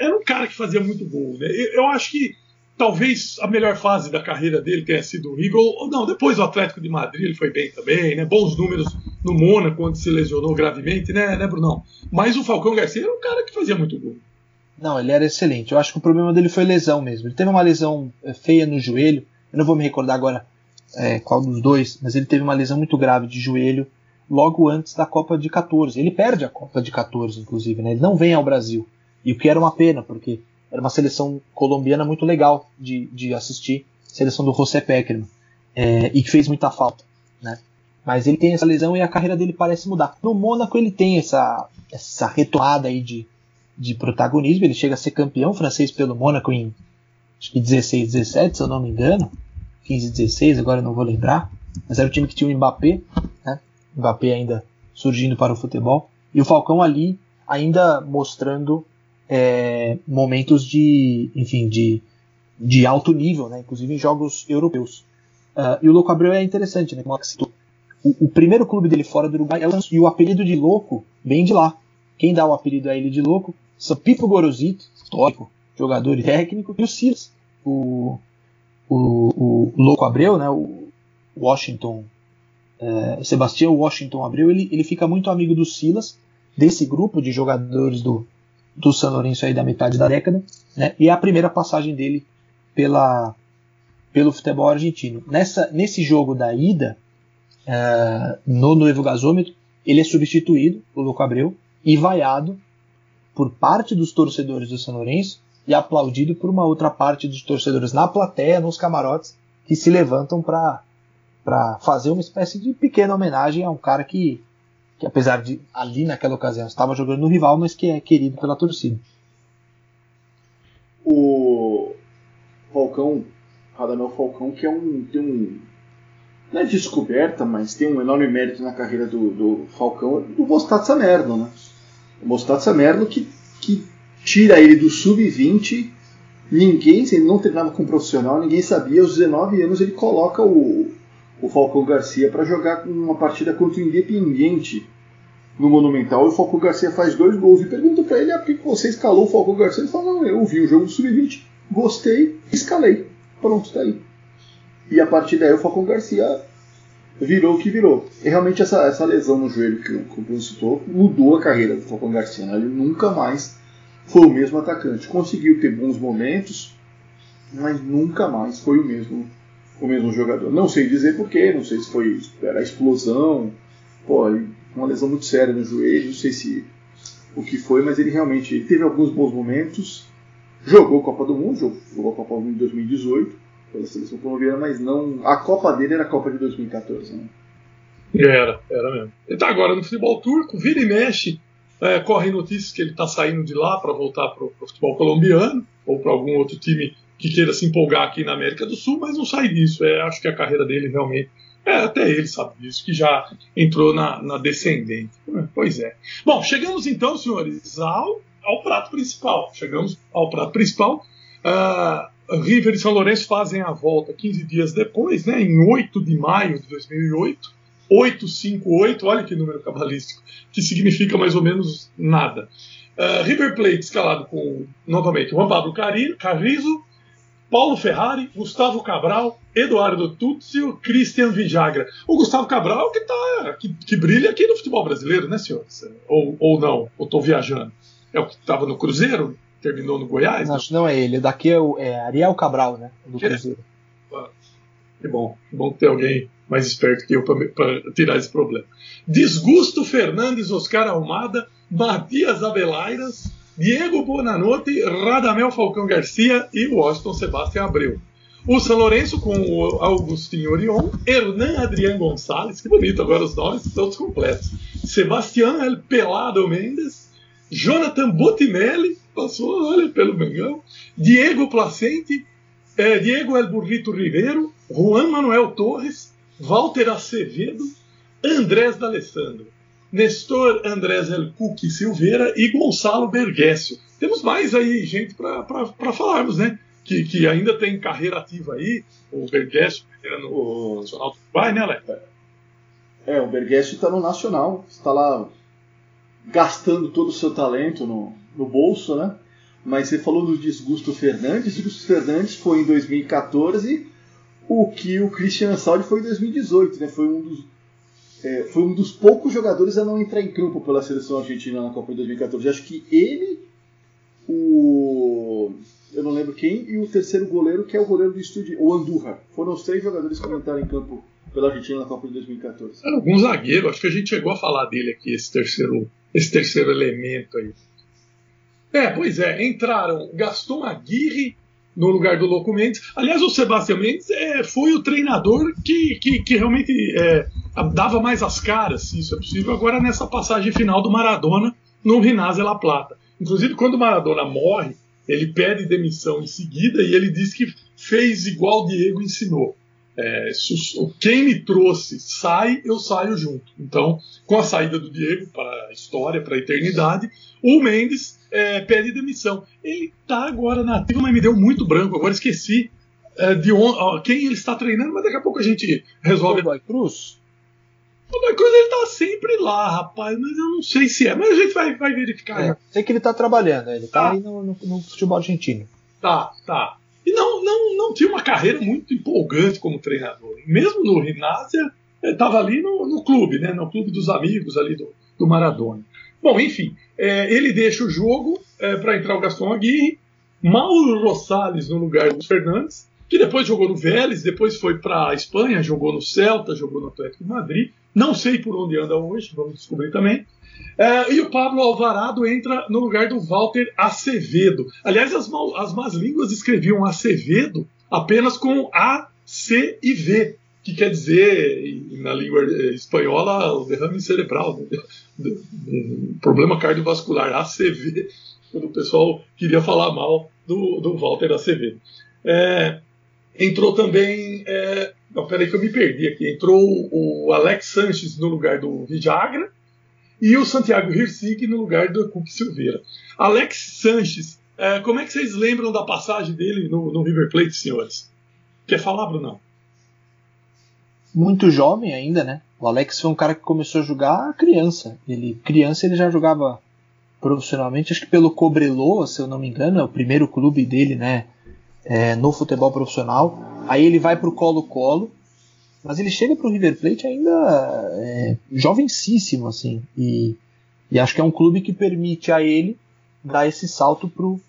era, um cara que fazia muito gol, né? Eu, eu, acho que talvez a melhor fase da carreira dele tenha sido o River, ou não, depois o Atlético de Madrid ele foi bem também, né? Bons números no Mônaco, quando se lesionou gravemente, né, né, Brunão? Mas o Falcão Garcia era um cara que fazia muito gol. Não, ele era excelente. Eu acho que o problema dele foi lesão mesmo. Ele teve uma lesão é, feia no joelho. Eu não vou me recordar agora é, qual dos dois, mas ele teve uma lesão muito grave de joelho logo antes da Copa de 14. Ele perde a Copa de 14, inclusive, né? Ele não vem ao Brasil. E o que era uma pena, porque era uma seleção colombiana muito legal de, de assistir, seleção do José Peckerman, é, e que fez muita falta, né? Mas ele tem essa lesão e a carreira dele parece mudar. No Mônaco ele tem essa, essa retomada aí de, de protagonismo, ele chega a ser campeão francês pelo Mônaco em acho que 16, 17, se eu não me engano. 15, 16, agora não vou lembrar, mas era o time que tinha o Mbappé, né? Mbappé ainda surgindo para o futebol, e o Falcão ali ainda mostrando é, momentos de, enfim, de, de alto nível, né? inclusive em jogos europeus. Uh, e o Louco Abreu é interessante, né? Como o, o primeiro clube dele fora do Uruguai é o e o apelido de Louco vem de lá. Quem dá o apelido a ele de Louco são Pipo Gorosito, histórico, jogador e técnico, e o Silas, o, o, o Louco Abreu, né, o Washington, é, Sebastião Washington Abreu, ele, ele fica muito amigo do Silas, desse grupo de jogadores do, do San Lourenço aí da metade da década, né, e é a primeira passagem dele pela, pelo futebol argentino. Nessa, nesse jogo da ida, é, no Novo Gasômetro, ele é substituído, o Louco Abreu, e vaiado por parte dos torcedores do São Lourenço e aplaudido por uma outra parte dos torcedores na plateia, nos camarotes, que se levantam para para fazer uma espécie de pequena homenagem a um cara que, que apesar de ali naquela ocasião estava jogando no rival, mas que é querido pela torcida. O Falcão, Radamel Falcão, que é um tem um não é descoberta, mas tem um enorme mérito na carreira do, do Falcão, do Bostatsa Merlo, né? O Bostatsa Merlo que, que tira ele do sub-20, ninguém, ele não treinava com um profissional, ninguém sabia, aos 19 anos ele coloca o, o Falcão Garcia para jogar uma partida contra o Independiente no Monumental e o Falcão Garcia faz dois gols. E pergunta para ele: ah, por que você escalou o Falcão Garcia? Ele fala: não, eu vi o jogo do Sub-20, gostei, escalei. Pronto, tá aí. E a partir daí o Falcão Garcia virou o que virou. E realmente essa, essa lesão no joelho que, que o Bruno citou mudou a carreira do Falcão Garcia. Né? Ele nunca mais foi o mesmo atacante. Conseguiu ter bons momentos, mas nunca mais foi o mesmo o mesmo jogador. Não sei dizer porquê, não sei se foi era a explosão, pô, uma lesão muito séria no joelho, não sei se o que foi, mas ele realmente ele teve alguns bons momentos. Jogou Copa do Mundo, jogou, a Copa do Mundo em 2018 pela seleção colombiana, mas não. A Copa dele era a Copa de 2014, né? Era, era mesmo. Ele está agora no futebol turco, vira e mexe, é, corre notícias que ele está saindo de lá para voltar para o futebol colombiano ou para algum outro time que queira se empolgar aqui na América do Sul, mas não sai disso. É, acho que a carreira dele realmente. É, até ele sabe disso, que já entrou na, na descendente. Pois é. Bom, chegamos então, senhores, ao, ao prato principal. Chegamos ao prato principal. Uh, River e São Lourenço fazem a volta 15 dias depois, né, em 8 de maio de 2008. 858, olha que número cabalístico, que significa mais ou menos nada. Uh, River Plate escalado com, novamente, Juan Pablo Carrizo, Paulo Ferrari, Gustavo Cabral, Eduardo Tuzio, Christian Vijagra. O Gustavo Cabral que, tá, que, que brilha aqui no futebol brasileiro, né, senhores? Ou, ou não? Ou estou viajando? É o que estava no Cruzeiro? Terminou no Goiás? Acho que não é ele. Daqui é, o, é Ariel Cabral, né? Do Cruzeiro. Ah, que bom. Que bom ter alguém mais esperto que eu para tirar esse problema. Desgusto Fernandes, Oscar Almada, Matias Abelairas, Diego Bonanotte, Radamel Falcão Garcia e Washington Sebastião Abreu. O São Lourenço com o Augustinho Orion, Hernan Adrián Gonçalves, que bonito agora os nomes todos completos. Sebastião El Pelado Mendes, Jonathan Botinelli, passou, olha, pelo Mengão, Diego Placente, eh, Diego El Burrito Ribeiro, Juan Manuel Torres, Walter Acevedo, Andrés D'Alessandro. Nestor Andrés El Cuque Silveira e Gonçalo Bergécio. Temos mais aí gente para falarmos, né? Que, que ainda tem carreira ativa aí, o Bergécio era no o... Nacional do Uruguai, né, Alex? É, o Bergécio está no Nacional, está lá gastando todo o seu talento no, no bolso, né? Mas você falou do Desgusto Fernandes, Desgusto Fernandes foi em 2014, o que o Christian Saldi foi em 2018, né? Foi um dos é, foi um dos poucos jogadores a não entrar em campo pela seleção argentina na Copa de 2014. Acho que ele, o. Eu não lembro quem, e o terceiro goleiro, que é o goleiro do estúdio, o Andurra. Foram os três jogadores que entraram em campo pela Argentina na Copa de 2014. Era algum zagueiro, acho que a gente chegou a falar dele aqui, esse terceiro, esse terceiro elemento aí. É, pois é, entraram Gaston Aguirre, no lugar do Louco Mendes. Aliás, o Sebastião Mendes é, foi o treinador que, que, que realmente é, dava mais as caras, se isso é possível, agora nessa passagem final do Maradona no Rinazzi La Plata. Inclusive, quando o Maradona morre, ele pede demissão em seguida e ele diz que fez igual Diego ensinou. É, quem me trouxe sai, eu saio junto. Então, com a saída do Diego para a história, para a eternidade, o Mendes é, pede demissão. Ele está agora na ativa, mas me deu muito branco. Agora esqueci é, de on, quem ele está treinando, mas daqui a pouco a gente resolve. O Cruz? O Godoy Cruz ele tá sempre lá, rapaz, mas eu não sei se é, mas a gente vai, vai verificar. É, sei que ele tá trabalhando, ele tá, tá aí no, no, no futebol argentino. Tá, tá. E não, não, não tinha uma carreira muito empolgante como treinador. Mesmo no Rinásia, estava ali no, no, clube, né, no clube dos amigos ali do, do Maradona. Bom, enfim, é, ele deixa o jogo é, para entrar o Gaston Aguirre, Mauro Rosales no lugar do Fernandes, que depois jogou no Vélez, depois foi para a Espanha, jogou no Celta, jogou no Atlético de Madrid. Não sei por onde anda hoje, vamos descobrir também. É, e o Pablo Alvarado entra no lugar do Walter Acevedo. Aliás, as, mal, as más línguas escreviam Acevedo apenas com A, C e V, que quer dizer, na língua espanhola, o derrame cerebral, né? um problema cardiovascular, ACV, quando o pessoal queria falar mal do, do Walter Acevedo. É, entrou também. É, não, peraí que eu me perdi aqui. Entrou o Alex Sanches no lugar do Vidagra e o Santiago Hirsig no lugar do Cook Silveira. Alex Sanches, é, como é que vocês lembram da passagem dele no, no River Plate, senhores? Quer falar, Brunão? Muito jovem ainda, né? O Alex foi um cara que começou a jogar criança. Ele criança ele já jogava profissionalmente, acho que pelo Cobreloa, se eu não me engano, é o primeiro clube dele, né? É, no futebol profissional. Aí ele vai para o Colo-Colo, mas ele chega para o River Plate ainda é, jovencíssimo, assim. E, e acho que é um clube que permite a ele dar esse salto pro,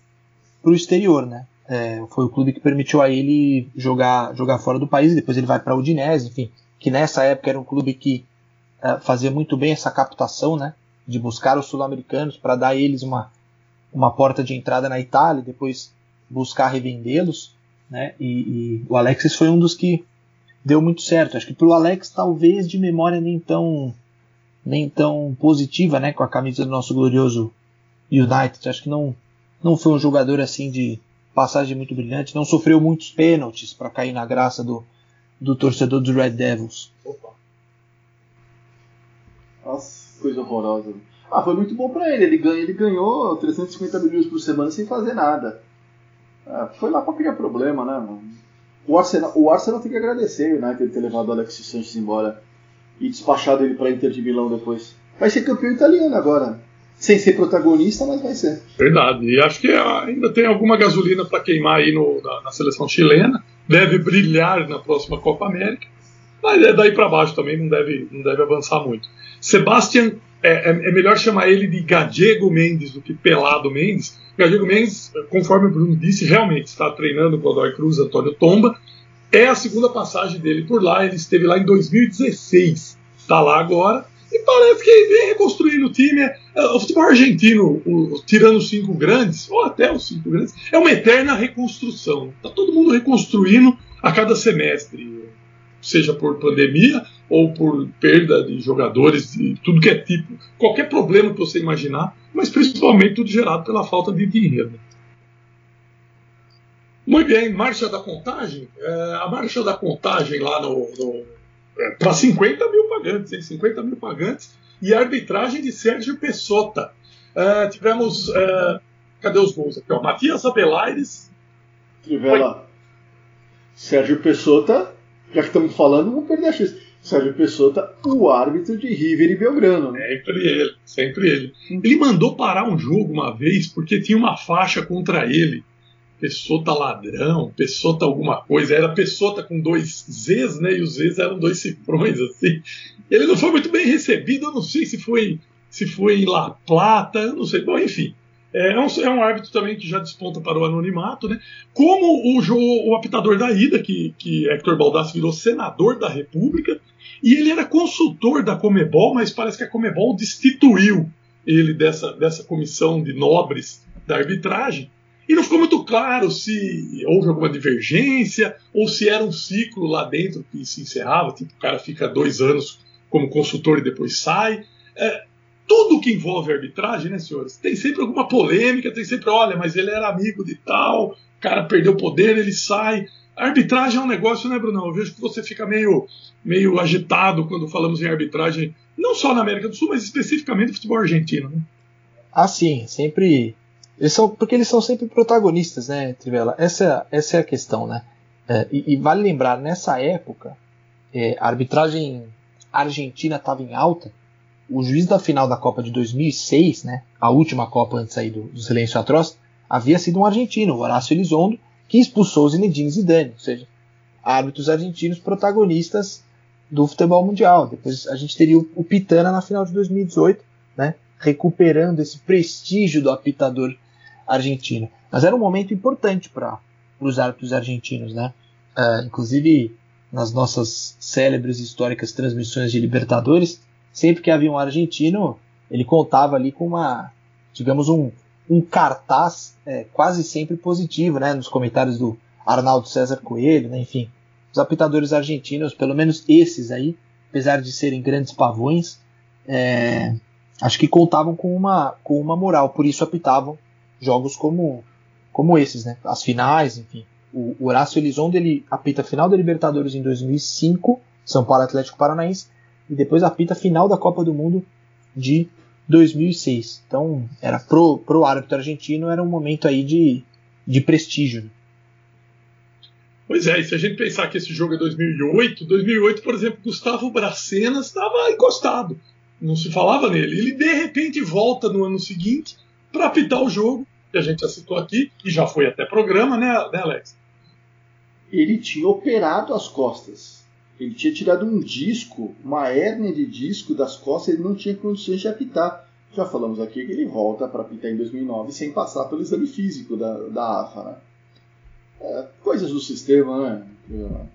pro exterior, né? É, foi o clube que permitiu a ele jogar, jogar fora do país, depois ele vai para o Udinese, enfim, que nessa época era um clube que é, fazia muito bem essa captação, né? De buscar os sul-americanos para dar a eles uma, uma porta de entrada na Itália, depois buscar revendê-los, né? E, e, o Alexis foi um dos que deu muito certo. Acho que para o Alex talvez de memória nem tão nem tão positiva, né? Com a camisa do nosso glorioso United. Acho que não, não foi um jogador assim de passagem muito brilhante, não sofreu muitos pênaltis para cair na graça do, do torcedor dos Red Devils. Opa. Nossa, coisa horrorosa. Ah, foi muito bom para ele. Ele, ganha, ele ganhou 350 milhões por semana sem fazer nada. Ah, foi lá para criar problema, né? O Arsenal, o Arsenal tem que agradecer né, ter levado o Alexis Sanches embora e despachado ele para Inter de Milão depois. Vai ser campeão italiano agora sem ser protagonista, mas vai ser. Verdade. E acho que ainda tem alguma gasolina para queimar aí no, na, na, seleção chilena. Deve brilhar na próxima Copa América. Mas é daí para baixo também, não deve, não deve avançar muito. Sebastian, é, é, é melhor chamar ele de Gadiego Mendes do que Pelado Mendes. Gadiego Mendes, conforme o Bruno disse, realmente está treinando o Godoy Cruz, Antônio Tomba. É a segunda passagem dele por lá. Ele esteve lá em 2016. Está lá agora e parece que vem reconstruindo o time. É, o futebol argentino, o, tirando os cinco grandes, ou até os cinco grandes, é uma eterna reconstrução. Está todo mundo reconstruindo a cada semestre, seja por pandemia ou por perda de jogadores, de tudo que é tipo. Qualquer problema que você imaginar, mas principalmente tudo gerado pela falta de dinheiro. Muito bem, marcha da contagem. É, a marcha da contagem lá no, no para 50 mil pagantes, hein? 50 mil pagantes, e a arbitragem de Sérgio Pessota. Uh, tivemos. Uh, cadê os gols aqui? Ó, Matias Abelaires. Trivela. Sérgio Pessota, já que estamos falando, vamos perder a chance. Sérgio Pessota, o árbitro de River e Belgrano. Né? Sempre ele, sempre ele. Ele mandou parar um jogo uma vez porque tinha uma faixa contra ele. Pessota ladrão, Pessota alguma coisa. Era Pessota com dois Zs, né? E os Zs eram dois cifrões, assim. Ele não foi muito bem recebido, eu não sei se foi se foi em La Plata, eu não sei. Bom, enfim. É, é um, é um árbitro também que já desponta para o anonimato, né? Como o, o apitador da ida, que, que Hector Baldassi virou senador da República, e ele era consultor da Comebol, mas parece que a Comebol destituiu ele dessa, dessa comissão de nobres da arbitragem. E não ficou muito claro se houve alguma divergência ou se era um ciclo lá dentro que se encerrava, tipo, o cara fica dois anos como consultor e depois sai. É, tudo que envolve arbitragem, né, senhores? Tem sempre alguma polêmica, tem sempre, olha, mas ele era amigo de tal, o cara perdeu poder, ele sai. A arbitragem é um negócio, né, Brunão? Eu vejo que você fica meio, meio agitado quando falamos em arbitragem, não só na América do Sul, mas especificamente no futebol argentino, né? Ah, sim, sempre eles são, porque eles são sempre protagonistas, né, Trivela? Essa, essa é a questão, né? É, e, e, vale lembrar, nessa época, é, a arbitragem argentina estava em alta. O juiz da final da Copa de 2006, né, a última Copa antes aí do, do silêncio atroz, havia sido um argentino, o Horácio Elizondo, que expulsou o Zinedine Zidane, ou seja, árbitros argentinos protagonistas do futebol mundial. Depois a gente teria o, Pitana na final de 2018, né, recuperando esse prestígio do apitador Argentina. Mas era um momento importante para os árbitros argentinos, né? uh, inclusive nas nossas célebres históricas transmissões de Libertadores, sempre que havia um argentino, ele contava ali com uma, digamos, um, um cartaz é, quase sempre positivo, né? Nos comentários do Arnaldo César Coelho, né? enfim. Os apitadores argentinos, pelo menos esses aí, apesar de serem grandes pavões, é, acho que contavam com uma, com uma moral, por isso apitavam jogos como, como esses, né? As finais, enfim. O, Horácio Elizondo ele apita a final da Libertadores em 2005, São Paulo Atlético Paranaense, e depois apita a final da Copa do Mundo de 2006. Então, era pro, pro árbitro argentino era um momento aí de, de prestígio. Né? Pois é, e se a gente pensar que esse jogo é 2008, 2008, por exemplo, Gustavo Bracenas estava encostado, não se falava nele. Ele de repente volta no ano seguinte para apitar o jogo, que a gente já citou aqui, e já foi até programa, né, né Alex? Ele tinha operado as costas. Ele tinha tirado um disco, uma hérnia de disco das costas, ele não tinha condições de apitar. Já falamos aqui que ele volta para apitar em 2009 sem passar pelo exame físico da, da AFA, né? É, coisas do sistema, né?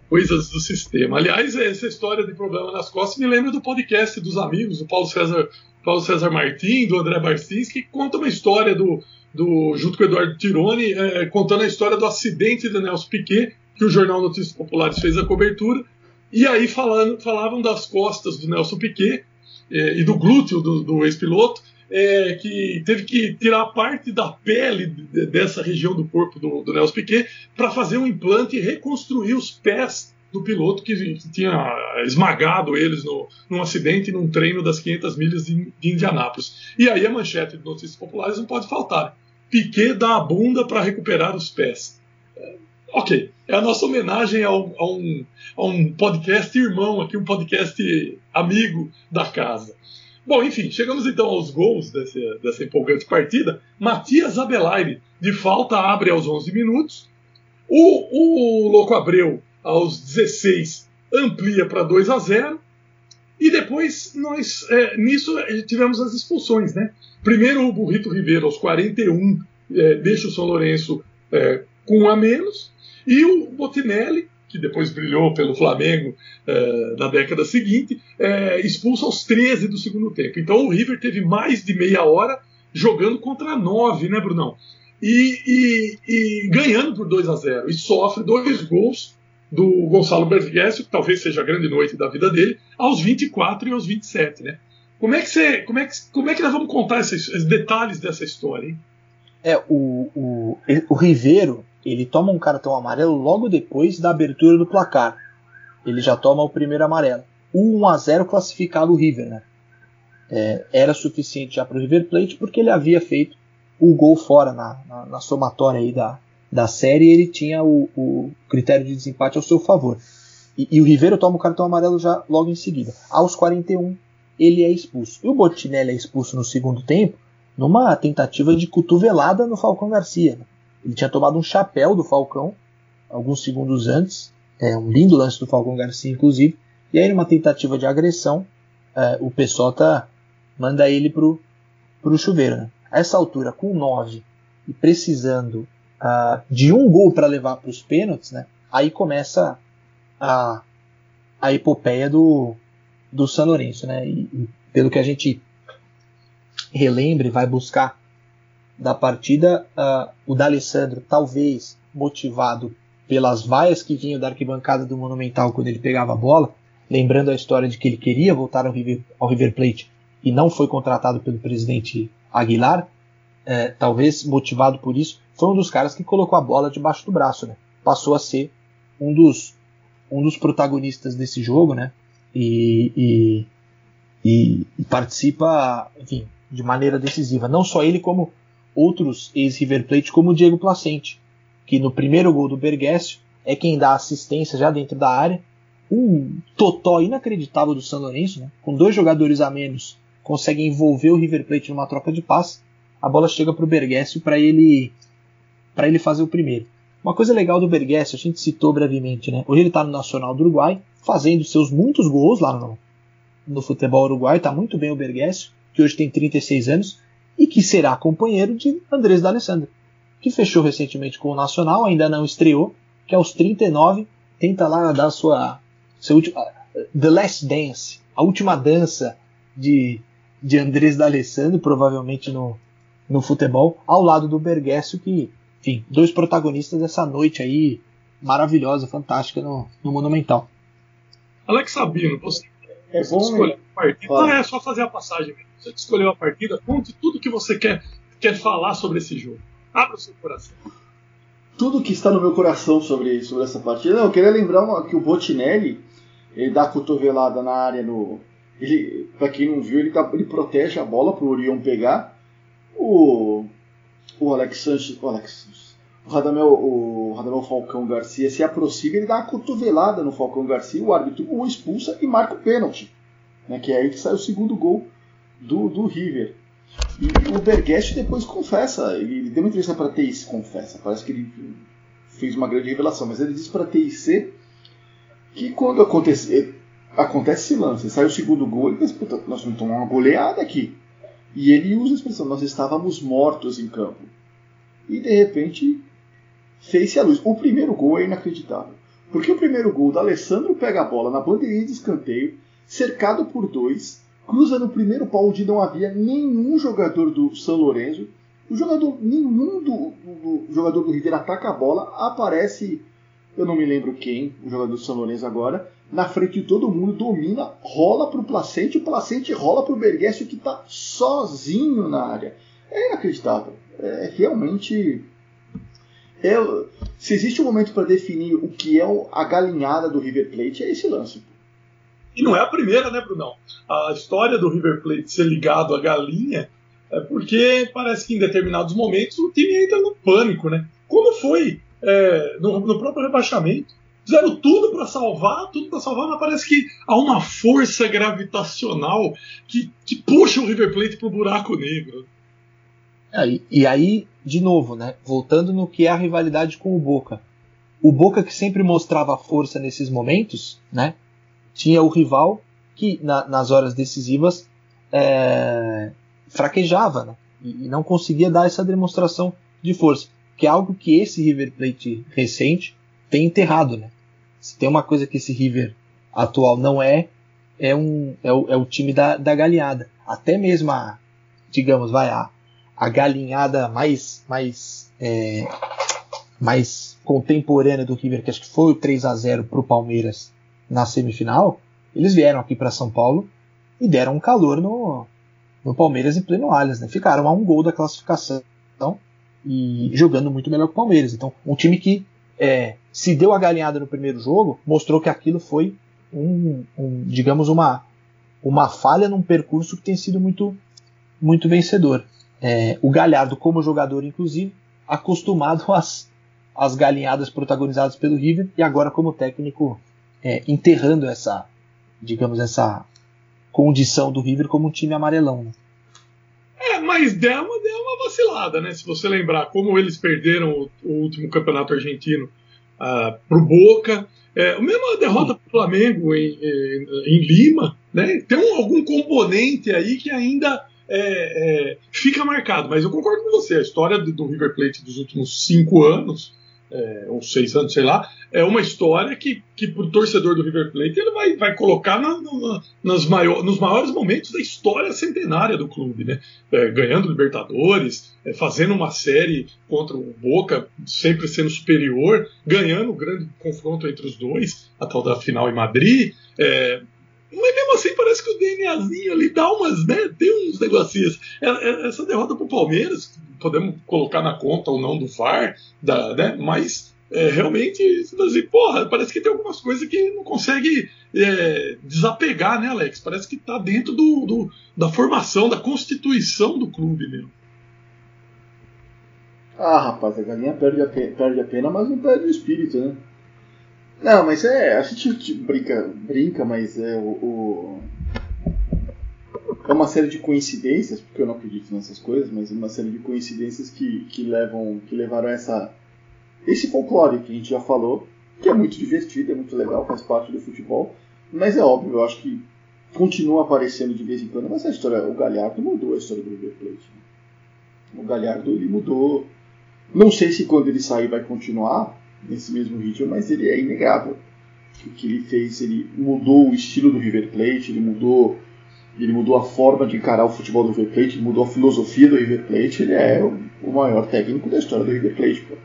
Coisas do sistema. Aliás, essa história de problema nas costas me lembra do podcast dos amigos, do Paulo César, Paulo César Martins, do André Barcins, que conta uma história do, do junto com o Eduardo Tironi, é, contando a história do acidente do Nelson Piquet, que o Jornal Notícias Populares fez a cobertura, e aí falando, falavam das costas do Nelson Piquet é, e do glúteo do, do ex-piloto, é, que teve que tirar parte da pele dessa região do corpo do, do Nelson Piquet para fazer um implante e reconstruir os pés do piloto que, que tinha esmagado eles no, num acidente num treino das 500 milhas de, de Indianápolis. E aí a manchete de notícias populares não pode faltar. Piquet dá a bunda para recuperar os pés. Ok, é a nossa homenagem ao, a, um, a um podcast irmão aqui, um podcast amigo da casa. Bom, enfim, chegamos então aos gols desse, dessa empolgante partida. Matias Abelaire, de falta, abre aos 11 minutos. O, o Louco Abreu, aos 16, amplia para 2 a 0. E depois, nós é, nisso, é, tivemos as expulsões. Né? Primeiro, o Burrito Ribeiro, aos 41, é, deixa o São Lourenço é, com um a menos. E o Botinelli, que depois brilhou pelo Flamengo é, na década seguinte, é, expulso aos 13 do segundo tempo. Então o River teve mais de meia hora jogando contra 9, né, Brunão? E, e, e ganhando por 2 a 0 E sofre dois gols do Gonçalo Bergesio, que talvez seja a grande noite da vida dele, aos 24 e aos 27, né? Como é que, você, como é que, como é que nós vamos contar esses, esses detalhes dessa história, hein? É, o, o, o Ribeiro, ele toma um cartão amarelo logo depois da abertura do placar. Ele já toma o primeiro amarelo. O 1 a 0 classificava o River, né? É, era suficiente já para o River Plate porque ele havia feito o gol fora na, na, na somatória aí da, da série e ele tinha o, o, critério de desempate ao seu favor. E, e o River toma o cartão amarelo já logo em seguida. Aos 41 ele é expulso. E o Botinelli é expulso no segundo tempo numa tentativa de cotovelada no Falcão Garcia. Ele tinha tomado um chapéu do Falcão alguns segundos antes, é um lindo lance do Falcão Garcia, inclusive. E aí, numa tentativa de agressão, é, o Pessota manda ele pro, pro chuveiro. Né? A essa altura, com 9 e precisando uh, de um gol para levar para os pênaltis, né? aí começa a, a epopeia do, do San Lourenço. Né? E, e pelo que a gente relembra e vai buscar da partida, uh, o D'Alessandro, talvez motivado pelas vaias que vinham da arquibancada do Monumental quando ele pegava a bola, lembrando a história de que ele queria voltar ao River, ao River Plate e não foi contratado pelo presidente Aguilar, é, talvez motivado por isso, foi um dos caras que colocou a bola debaixo do braço, né? Passou a ser um dos, um dos protagonistas desse jogo, né? E, e, e participa, enfim, de maneira decisiva. Não só ele, como outros ex-River Plate, como o Diego Placente, que no primeiro gol do Bergessio é quem dá assistência já dentro da área. Um totó inacreditável do São Lourenço, né? com dois jogadores a menos, consegue envolver o River Plate numa troca de passe. A bola chega para o Bergessio para ele ele fazer o primeiro. Uma coisa legal do Bergessio, a gente citou brevemente, né? Hoje ele está no Nacional do Uruguai, fazendo seus muitos gols lá no, no futebol uruguai, está muito bem o Bergessio, que hoje tem 36 anos, e que será companheiro de Andrés D'Alessandro, que fechou recentemente com o Nacional, ainda não estreou, que aos 39 tenta lá dar a sua, seu último, The Last Dance, a última dança de, de Andrés D'Alessandro, provavelmente no, no futebol, ao lado do Bergessio, que, enfim, dois protagonistas dessa noite aí maravilhosa, fantástica no, no Monumental. Alex Sabino, você É bom, partida. Fala. Não, é só fazer a passagem. mesmo. Você escolheu a partida, conte tudo que você quer, quer falar sobre esse jogo. Abra o seu coração. tudo que está no meu coração sobre, sobre essa partida. Eu queria lembrar uma- que o Botinelli ele dá a cotovelada na área no. Ele, pra quem não viu, ele, tá- ele protege a bola pro Orion pegar. O. O Alex Sanches. O Alex. O Radamel, o Radamel Falcão Garcia se aproxima, ele dá uma cotovelada no Falcão Garcia, o árbitro o expulsa e marca o pênalti. Né, que é aí que sai o segundo gol do, do River. E o Berghetti depois confessa, ele, deu uma entrevista para a TIC, confessa, parece que ele fez uma grande revelação, mas ele disse para a TIC que quando acontece, acontece esse lance, sai o segundo gol, ele pensa, puta, nós vamos tomar uma goleada aqui. E ele usa a expressão, nós estávamos mortos em campo. E de repente fez-se a luz. O primeiro gol é inacreditável. Porque o primeiro gol da Alessandro pega a bola na bandeirinha de escanteio, cercado por dois, cruza no primeiro pau onde não havia nenhum jogador do São Lourenço. O jogador, nenhum do, do- do jogador do River ataca a bola, aparece, eu não me lembro quem, o jogador do São Lourenço agora, na frente de todo mundo, domina, rola pro Placente, o Placente rola pro Bergessio que está sozinho na área. É inacreditável. É realmente. É, se existe um momento para definir o que é a galinhada do River Plate, é esse lance. E não é a primeira, né, Brunão? A história do River Plate ser ligado à galinha é porque parece que em determinados momentos o time entra no pânico, né? Como foi é, no, no próprio rebaixamento. Fizeram tudo para salvar, tudo para salvar, mas parece que há uma força gravitacional que, que puxa o River Plate pro buraco negro. É, e- e aí, de novo, né? Voltando no que é a rivalidade com o Boca. O Boca que sempre mostrava força nesses momentos, né? Tinha o rival que na- nas horas decisivas é, fraquejava, né? E, e não conseguia dar essa demonstração de força, que é algo que esse River Plate recente tem enterrado, né? Se tem uma coisa que esse River atual não é, é um é o, é o time da, da galinhada. Até mesmo a, digamos, vai a a galinhada mais mais é, mais contemporânea do River, que acho que foi o 3 a 0 para o Palmeiras na semifinal, eles vieram aqui para São Paulo e deram um calor no, no Palmeiras em pleno Allianz, né? Ficaram a um gol da classificação e jogando muito melhor que o Palmeiras. Então, um time que é, se deu a galinhada no primeiro jogo, mostrou que aquilo foi um, um, digamos uma uma falha num percurso que tem sido muito muito vencedor. É, o Galhardo, como jogador, inclusive, acostumado [laughs] às, às galinhadas protagonizadas pelo River e agora como técnico é, enterrando essa, digamos, essa condição do River como um time amarelão. Né? É, mas deu uma, deu uma vacilada, né? Se você lembrar como eles perderam o, o último campeonato argentino uh, pro Boca, é, mesmo a derrota pro Flamengo em, em, em Lima, né? Tem um, algum componente aí que ainda é, é, fica marcado. Mas eu concordo com você, a história do River Plate dos últimos cinco anos, é, ou seis anos, sei lá, é uma história que, que pro torcedor do River Plate ele vai, vai colocar na, na, nas maior, nos maiores momentos da história centenária do clube, né? É, ganhando Libertadores, é, fazendo uma série contra o Boca, sempre sendo superior, ganhando o grande confronto entre os dois, a tal da final em Madrid. É, mas mesmo assim que o DNAzinho ali dá umas, né? Tem uns negocinhos. Essa derrota pro Palmeiras, podemos colocar na conta ou não do VAR, da, né? Mas é, realmente, assim, porra, parece que tem algumas coisas que não consegue é, desapegar, né, Alex? Parece que tá dentro do, do, da formação, da constituição do clube mesmo. Ah, rapaz, a galinha perde a, pena, perde a pena, mas não perde o espírito, né? Não, mas é. A gente brinca, brinca mas é o, o, É uma série de coincidências, porque eu não acredito nessas coisas, mas é uma série de coincidências que, que levam. que levaram a essa. Esse folclore que a gente já falou, que é muito divertido, é muito legal, faz parte do futebol. Mas é óbvio, eu acho que continua aparecendo de vez em quando, mas a história. O Galhardo mudou a história do River Plate. Né? O Galhardo ele mudou. Não sei se quando ele sair vai continuar nesse mesmo ritmo, mas ele é inegável. o que ele fez, ele mudou o estilo do River Plate, ele mudou, ele mudou a forma de encarar o futebol do River Plate, mudou a filosofia do River Plate, ele é o, maior técnico da história do River Plate. Pô.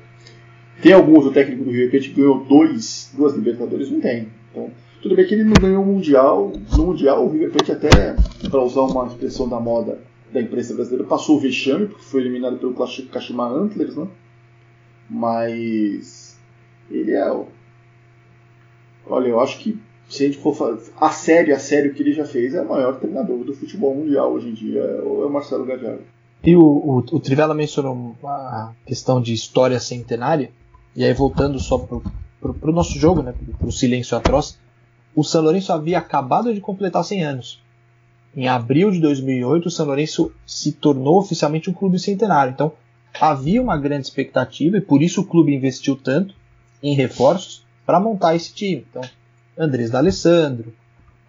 Tem algum outro técnico do River Plate que ganhou dois, duas Libertadores? Não tem. Então, tudo bem que ele não ganhou o Mundial. No Mundial, o River Plate até, para usar uma expressão da moda da imprensa brasileira, passou o vexame, porque foi eliminado pelo Kashima Antlers, né? Mas ele é. Olha, eu acho que se a gente for a sério, a que ele já fez, é o maior treinador do futebol mundial hoje em dia, é o Marcelo Gadiardo. E o, o, o mencionou a questão de história centenária, e aí voltando só pro, pro nosso jogo, né, pro, pro silêncio atroz, o São Lourenço havia acabado de completar 100 anos. Em abril de 2008, o São Lourenço se tornou oficialmente um clube centenário. Então, havia uma grande expectativa e por isso o clube investiu tanto em reforços para montar esse time. Então, Andrés D'Alessandro,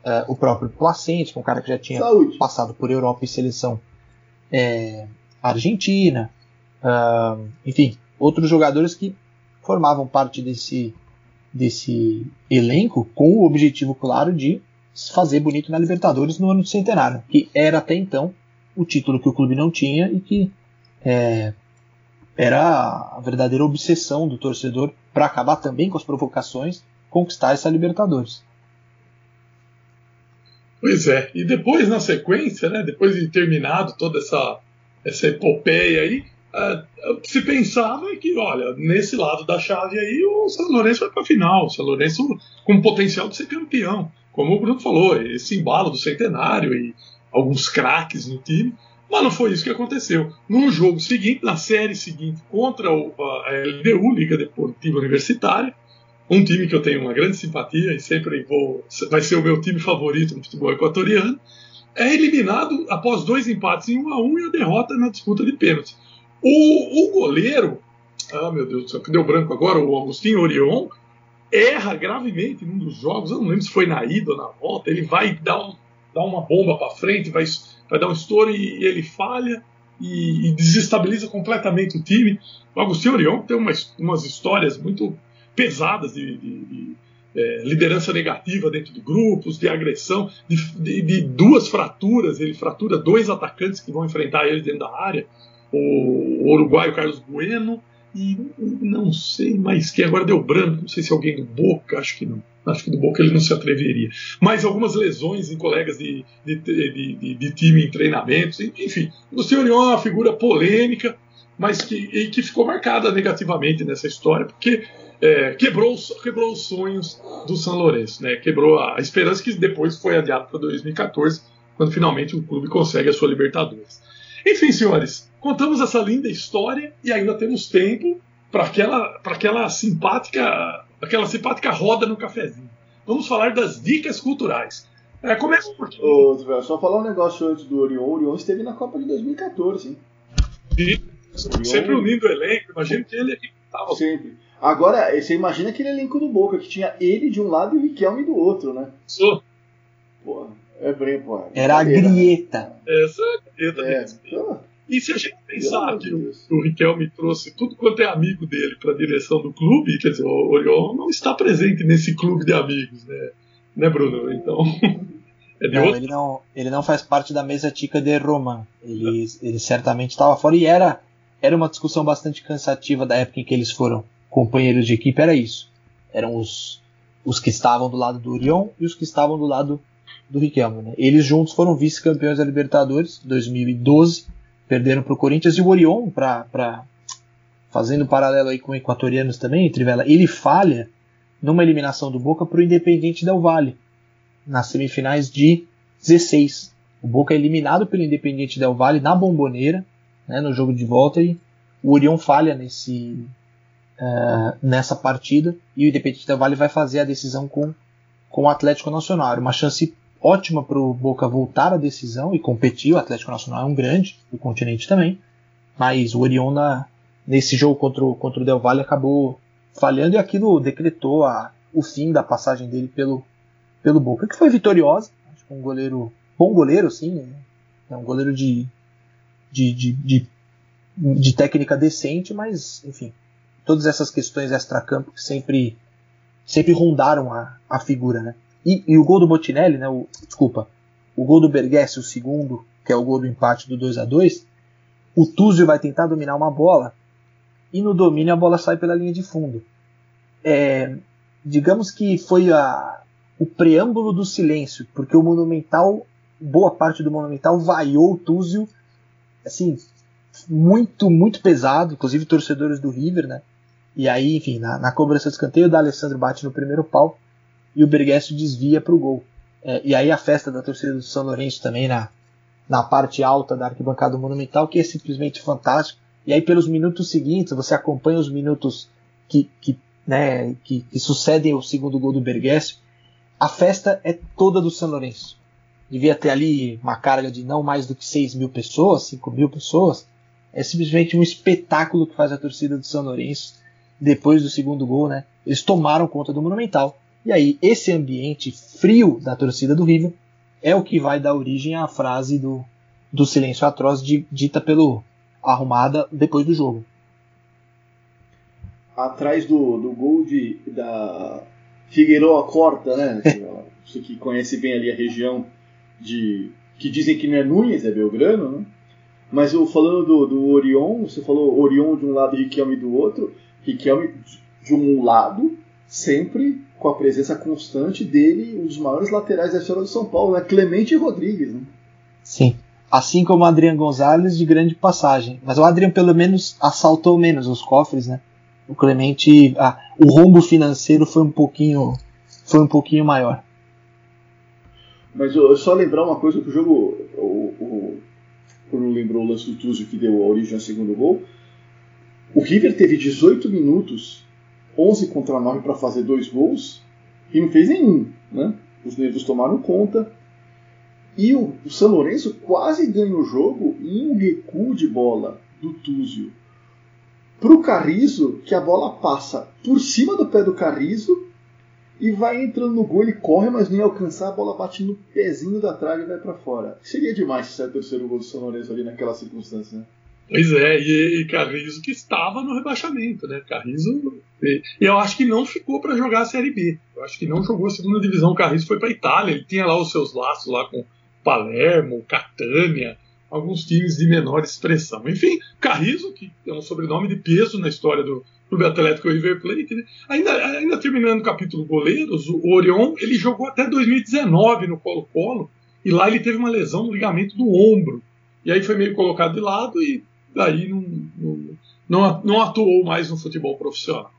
uh, o próprio Placente, que é um cara que já tinha Saúde. passado por Europa e seleção é, argentina, uh, enfim, outros jogadores que formavam parte desse, desse elenco com o objetivo claro de fazer bonito na Libertadores no ano de centenário, que era até então o título que o clube não tinha e que é, era a verdadeira obsessão do torcedor para acabar também com as provocações, conquistar essa Libertadores. Pois é, e depois na sequência, né, depois de terminado toda essa, essa epopeia aí, uh, se pensava é que, olha, nesse lado da chave aí o São Lourenço vai para a final, o São Lourenço com potencial de ser campeão, como o Bruno falou, esse embalo do centenário e alguns craques no time, mas não foi isso que aconteceu. No jogo seguinte, na série seguinte, contra o, a LDU, Liga Deportiva Universitária, um time que eu tenho uma grande simpatia e sempre vou, vai ser o meu time favorito no futebol equatoriano, é eliminado após dois empates em 1 a 1 e a derrota na disputa de pênalti. O, o goleiro, ah meu Deus do céu, que deu branco agora, o Agostinho Orion, erra gravemente num dos jogos, eu não lembro se foi na ida ou na volta, ele vai dar, um, dar uma bomba para frente, vai, vai dar um estouro e, e ele falha e, e, desestabiliza completamente o time. O Agostinho Orion tem umas, umas histórias muito pesadas de, de, de é, liderança negativa dentro de grupos, de agressão, de, de, duas fraturas. Ele fratura dois atacantes que vão enfrentar ele dentro da área: o, o uruguaio Carlos Bueno e não sei mais quem. Agora deu branco, não sei se é alguém do Boca, acho que não. Acho que do Boca ele não se atreveria. Mas algumas lesões em colegas de, de, de, de time em treinamentos, enfim. O Senhor é uma figura polêmica, mas que, que ficou marcada negativamente nessa história, porque é, quebrou, quebrou os sonhos do São Lourenço, né? quebrou a esperança que depois foi adiado para 2014, quando finalmente o clube consegue a sua Libertadores. Enfim, senhores, contamos essa linda história e ainda temos tempo para aquela, aquela simpática aquela simpática roda no cafezinho. Vamos falar das dicas culturais. É, começa por Ô, Zé, só falar um negócio antes do Orion. O Orion esteve na Copa de 2014, hein? Sim. Sempre unindo o elenco. Imagina que ele estava. Sempre. Agora, você imagina aquele elenco do Boca, que tinha ele de um lado e o Riquelme do outro, né? Sou. Porra, é bem, porra. Era a grieta. Essa é a grieta É, mesmo. pô, E se a gente pensar que o, Riquelme trouxe tudo quanto é amigo dele para a direção do clube, quer dizer, o Orion não está presente nesse clube de amigos, né, né Bruno? Então, [laughs] é de Não, outro. ele não, ele não faz parte da mesa tica de Roman. Ele, ele certamente estava fora e era, era uma discussão bastante cansativa da época em que eles foram companheiros de equipe. Era isso. Eram os, os que estavam do lado do Orion e os que estavam do lado do Riquelme. Né? Eles juntos foram vice-campeões da Libertadores 2012, perderam para o Corinthians e o Orion, pra, pra, fazendo paralelo aí com equatorianos também, Trivela, ele falha numa eliminação do Boca para o Independiente Del Valle nas semifinais de 16. O Boca é eliminado pelo Independiente Del Valle na Bomboneira, né, no jogo de volta, e o Orion falha nesse, eh, nessa partida, e o Independiente Del Valle vai fazer a decisão com, com o Atlético Nacional. Uma chance ótima para o Boca voltar à decisão e competir. O Atlético Nacional é um grande do continente também, mas o Orion na, nesse jogo contra o, contra o Del Valle acabou falhando e aquilo decretou a, o fim da passagem dele pelo, pelo Boca, que foi vitoriosa. Acho que um goleiro, bom goleiro, sim. É um goleiro de, de, de, de, de técnica decente, mas, enfim, todas essas questões extra-campo que sempre, sempre rondaram a, a figura, né? E, e o gol do Botinelli, né? O, desculpa, o gol do Bergessi, o segundo, que é o gol do empate do 2 a 2 o Tuzio vai tentar dominar uma bola e no domínio a bola sai pela linha de fundo. É, digamos que foi a, o preâmbulo do silêncio, porque o Monumental, boa parte do Monumental vaiou o Tuzio, assim, muito, muito pesado, inclusive torcedores do River, né? E aí, enfim, na, na cobrança de escanteio, o D'Alessandro bate no primeiro pau e o Bergessi desvia para o gol. É, e aí a festa da torcida do São Lourenço também na, na parte alta da arquibancada monumental, que é simplesmente fantástico. E aí pelos minutos seguintes, você acompanha os minutos que, que, né, que, que sucedem o segundo gol do Bergessi, a festa é toda do São Lourenço. Devia ter ali uma carga de não mais do que 6 mil pessoas, 5 mil pessoas. É simplesmente um espetáculo que faz a torcida do São Lourenço depois do segundo gol, né? Eles tomaram conta do Monumental. E aí, esse ambiente frio da torcida do River é o que vai dar origem à frase do, do silêncio atroz de, dita pelo Arrumada depois do jogo. Atrás do, do gol de, da Figueiredo Corta, né? [laughs] Você que conhece bem ali a região de. que dizem que não é Nunes, é Belgrano, né? Mas eu falando do, do Orion, você falou Orion de um lado e Riquelme do outro. Riquelme de um lado, sempre com a presença constante dele, um dos maiores laterais da história do São Paulo, né? Clemente Rodrigues. Né? Sim. Assim como o Adriano Gonzalez de grande passagem. Mas o Adriano pelo menos assaltou menos os cofres, né? O Clemente, ah, o rombo financeiro foi um pouquinho, foi um pouquinho maior. Mas eu só lembrar uma coisa que o jogo, o, o, o lance do Tuzio que deu a origem ao segundo gol. O River teve 18 minutos, 11 contra 9 para fazer dois gols e não fez nenhum. Né? Os nervos tomaram conta. E o, o São Lourenço quase ganha o jogo em um recuo de bola do Túzio para o Carrizo, que a bola passa por cima do pé do Carrizo e vai entrando no gol. Ele corre, mas nem alcançar, a bola bate no pezinho da trave e vai para fora. Seria demais se sair o terceiro gol do São Lourenço ali naquela circunstância, né? Pois é, e, e Carrizo que estava no rebaixamento, né? Carrizo. E, e eu acho que não ficou para jogar a Série B. Eu acho que não jogou a segunda divisão. Carrizo foi para Itália. Ele tinha lá os seus laços lá com Palermo, Catânia, alguns times de menor expressão. Enfim, Carrizo, que é um sobrenome de peso na história do Clube Atlético River Plate. Né? Ainda, ainda terminando o capítulo goleiros, o Orion ele jogou até 2019 no Colo-Colo e lá ele teve uma lesão no ligamento do ombro. E aí foi meio colocado de lado e daí não, não, não, atuou mais no futebol profissional.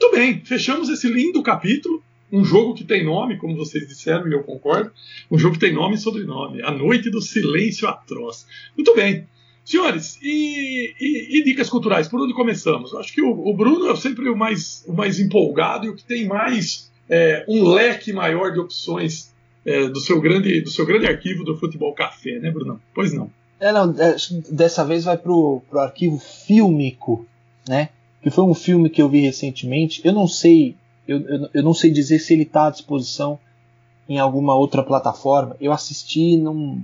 Muito bem, fechamos esse lindo capítulo. Um jogo que tem nome, como vocês disseram, e eu concordo. Um jogo que tem nome e sobrenome. A Noite do Silêncio Atroz. Muito bem. Senhores, e, e, e dicas culturais? Por onde começamos? Acho que o, o, Bruno é sempre o mais, o mais empolgado e o que tem mais é, um leque maior de opções é, do, seu grande, do seu grande arquivo do Futebol Café, né, Bruno? Pois não. É, não, é, dessa vez vai pro, pro arquivo fílmico, né? Que foi um filme que eu vi recentemente. Eu não sei, eu, eu, eu não sei dizer se ele está à disposição em alguma outra plataforma. Eu assisti num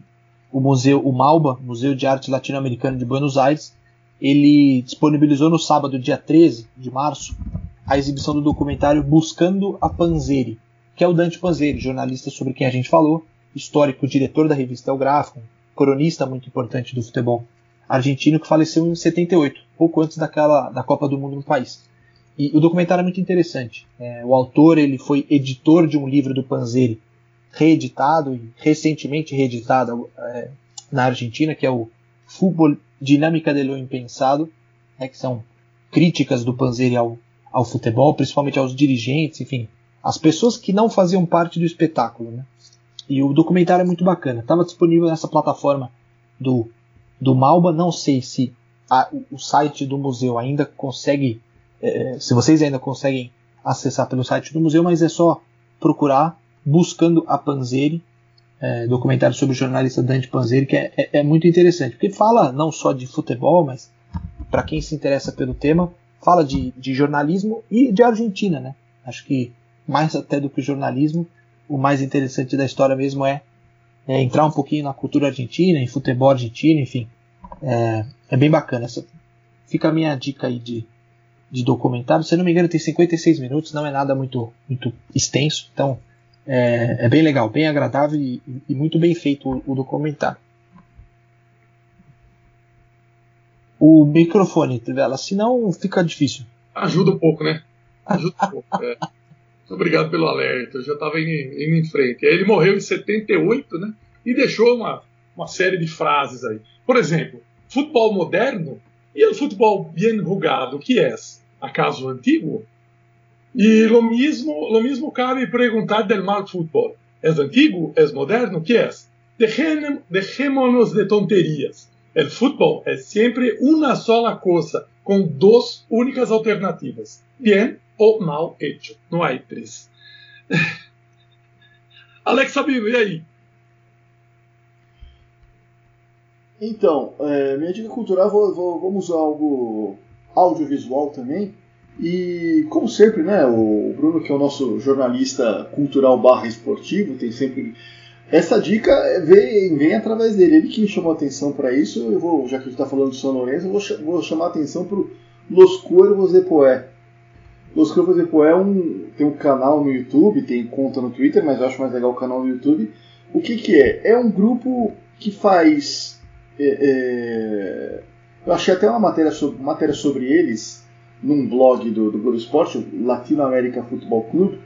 o museu, o Malba, Museu de Arte Latino-Americano de Buenos Aires, ele disponibilizou no sábado, dia 13 de março, a exibição do documentário Buscando a Panzeri, que é o Dante Panzeri, jornalista sobre quem a gente falou, histórico, diretor da revista El Gráfico, cronista muito importante do futebol argentino que faleceu em 78, pouco antes daquela da Copa do Mundo no país. E o documentário é muito interessante. É, o autor ele foi editor de um livro do Panzeri, reeditado e recentemente reeditado é, na Argentina, que é o Futebol Dinâmica de lo Impensado, né, que são críticas do Panzeri ao, ao futebol, principalmente aos dirigentes, enfim, as pessoas que não faziam parte do espetáculo. Né? E o documentário é muito bacana. Estava disponível nessa plataforma do, do Malba. Não sei se a, o site do museu ainda consegue. É, se vocês ainda conseguem acessar pelo site do museu, mas é só procurar buscando a Panzeri, é, documentário sobre o jornalista Dante Panzeri, que é, é, é muito interessante, porque fala não só de futebol, mas para quem se interessa pelo tema, fala de, de jornalismo e de Argentina, né? Acho que mais até do que jornalismo, o mais interessante da história mesmo é, é, entrar um pouquinho na cultura argentina, em futebol argentino, enfim. É, é bem bacana. Essa, fica a minha dica aí de, de documentário. Se eu não me engano, tem 56 minutos, não é nada muito, muito extenso. Então é, é bem legal, bem agradável e, e muito bem feito o, o, documentário. O microfone, Trivela, senão fica difícil. Ajuda um pouco, né? Ajuda um pouco. É. Obrigado pelo alerta, eu já estava indo, em frente. Ele morreu em 78, né? E deixou uma, uma série de frases aí. Por exemplo, futebol moderno e o futebol bem jogado, que é? ¿Acaso antiguo? E lo mismo, lo mismo cabe perguntar del mal fútbol. ¿Es antiguo? ¿Es moderno? ¿Qué es? Dejémonos de tonterías. El fútbol es siempre una sola cosa, con dos únicas alternativas: bien o mal hecho. Não há três. [laughs] Alex Sabino, e aí? Então, é, minha dica cultural, vou, vou, vamos usar algo audiovisual também. E, como sempre, né, o Bruno, que é o nosso jornalista cultural barra esportivo, tem sempre. Essa dica vem, vem através dele. Ele que chamou atenção para isso. Eu vou, já que a gente está falando de São Lourenço, eu vou, vou chamar atenção para Los Cuervos de Poé. Los Cuervos de Poé é um, tem um canal no YouTube, tem conta no Twitter, mas eu acho mais legal o canal no YouTube. O que, que é? É um grupo que faz é, é, eu achei até uma matéria sobre, matéria sobre eles num blog do, do Globo Esporte, Latino América Futebol Clube,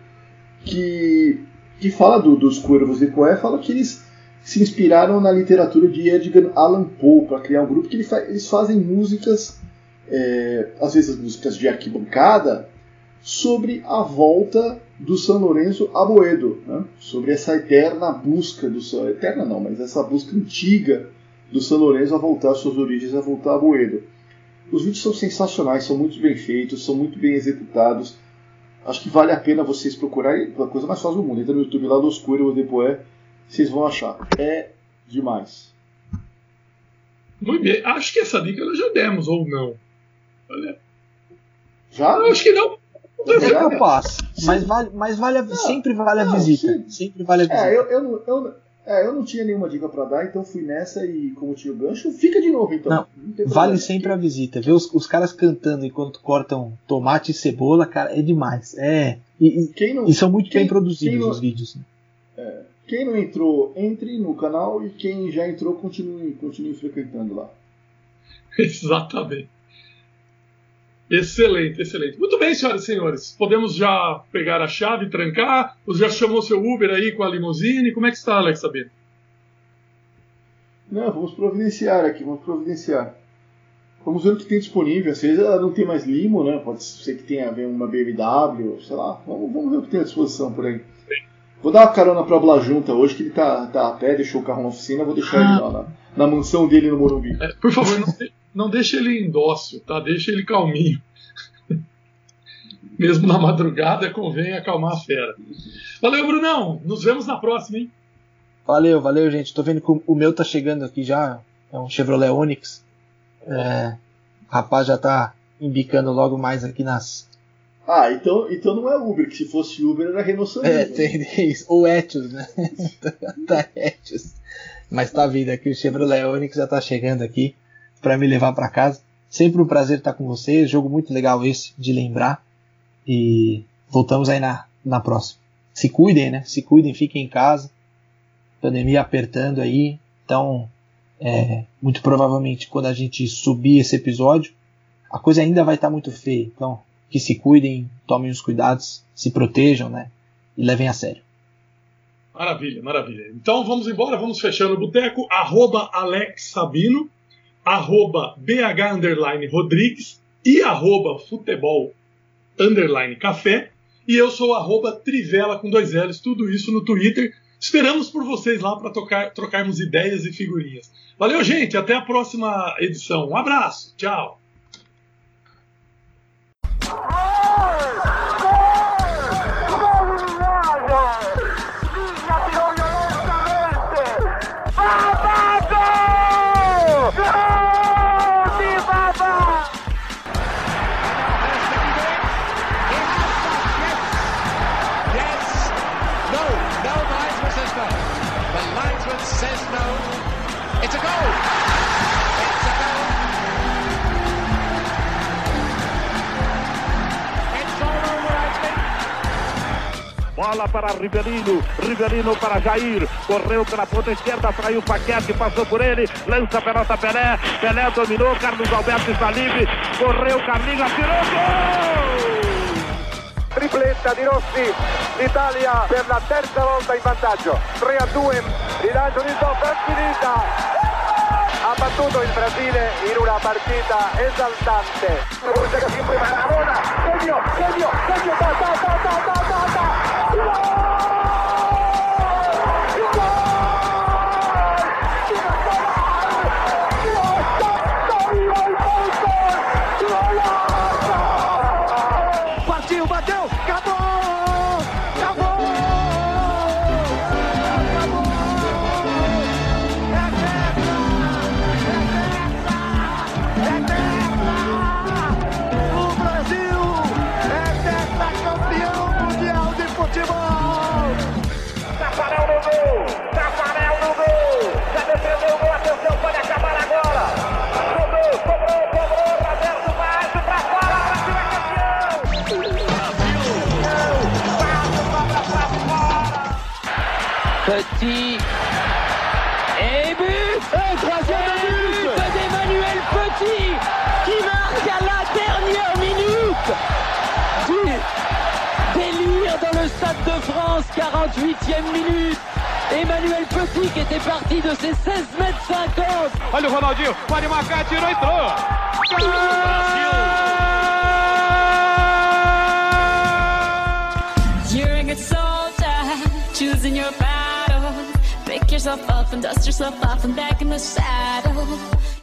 que, que fala do, dos Cuervos de Poé, fala que eles se inspiraram na literatura de Edgar Allan Poe para criar um grupo que eles fazem músicas, é, às vezes músicas de arquibancada, sobre a volta do São Lourenço a Boedo, né? sobre essa eterna busca do eterna não, mas essa busca antiga do São Lourenço a voltar às suas origens, a voltar a Boedo. Os vídeos são sensacionais, são muito bem feitos, são muito bem executados. Acho que vale a pena vocês procurarem a coisa mais fácil do mundo. Entra no YouTube lá do Oscuro ou Depoé, vocês vão achar. É demais. Muito bem. Acho que essa dica nós já demos, ou não. Olha. Já? Eu acho que não. É capaz. Mas vale, mas vale a, não, sempre vale a não, visita. Sim. Sempre vale a é, visita. É, eu, eu, eu, é, eu não tinha nenhuma dica para dar, então fui nessa e como tinha o gancho, fica de novo então. Não, não vale sempre a visita. Ver os, os, caras cantando enquanto cortam tomate e cebola, cara, é demais. É. E, e, não, e são muito quem, bem produzidos não, os vídeos. Né? É, quem não entrou, entre no canal e quem já entrou, continue, continue frequentando lá. [laughs] Exatamente. Excelente, excelente. Muito bem, senhoras e senhores. Podemos já pegar a chave e trancar? Você já chamou seu Uber aí com a limusine? Como é que está, Alex Sabino? Não, vamos providenciar aqui, vamos providenciar. Vamos ver o que tem disponível. Às vezes ela não tem mais limo, né? Pode ser que tenha uma BMW, sei lá. Vamos, vamos ver o que tem à disposição por aí. Vou dar uma carona para Bla Junta hoje, que ele tá, tá a pé, deixou o carro na oficina. Vou deixar ah. ele lá na, na mansão dele no Morumbi. É, por favor, não, não deixe ele em dócil, tá? Deixa ele calminho. [laughs] Mesmo na madrugada, convém acalmar a fera. Valeu, Brunão. Nos vemos na próxima, hein? Valeu, valeu, gente. Tô vendo que o meu tá chegando aqui já. É um Chevrolet Onix. É, rapaz já tá embicando logo mais aqui nas. Ah, então, então não é Uber, que se fosse Uber era Renault Sandero. É, [laughs] tem isso. Ou Etios, né? [laughs] tá Etios. Mas tá vindo aqui, o Chevrolet Onix já tá chegando aqui para me levar para casa. Sempre um prazer estar com vocês. Jogo muito legal esse de lembrar. E voltamos aí na, na próxima. Se cuidem, né? Se cuidem, fiquem em casa. Pandemia apertando aí. Então, é, muito provavelmente quando a gente subir esse episódio, a coisa ainda vai estar muito feia. Então, que se cuidem, tomem os cuidados, se protejam, né? E levem a sério. Maravilha, maravilha. Então vamos embora, vamos fechando o boteco. Arroba Alex Sabino arroba BH underline Rodrigues e arroba futebol underline café. E eu sou arroba Trivela com dois L's, tudo isso no Twitter. Esperamos por vocês lá para trocarmos ideias e figurinhas. Valeu, gente. Até a próxima edição. Um abraço. Tchau. Bola para Rivelino, Rivelino para Jair, correu pela ponta esquerda, traiu o Paquete, passou por ele, lança a pelota Pelé, Pelé dominou, Carlos Alberto está livre, correu, Carlinhos, atirou, gol! tripletta di Rossi, l'Italia per la terza volta in vantaggio, 3 a 2, rilancio di stop, è finita! Ha battuto il Brasile in una partita esaltante. Partiu, Petit. Et but Et troisième but d'Emmanuel Petit qui marque à la dernière minute du délire dans le Stade de France, 48e minute. Emmanuel Petit qui était parti de ses 16 mètres 50 Olha o Ronaldinho, pode marcar, tirou, entrou! You're a good soldier, choosing your battle. Pick yourself up and dust yourself off and back in the saddle.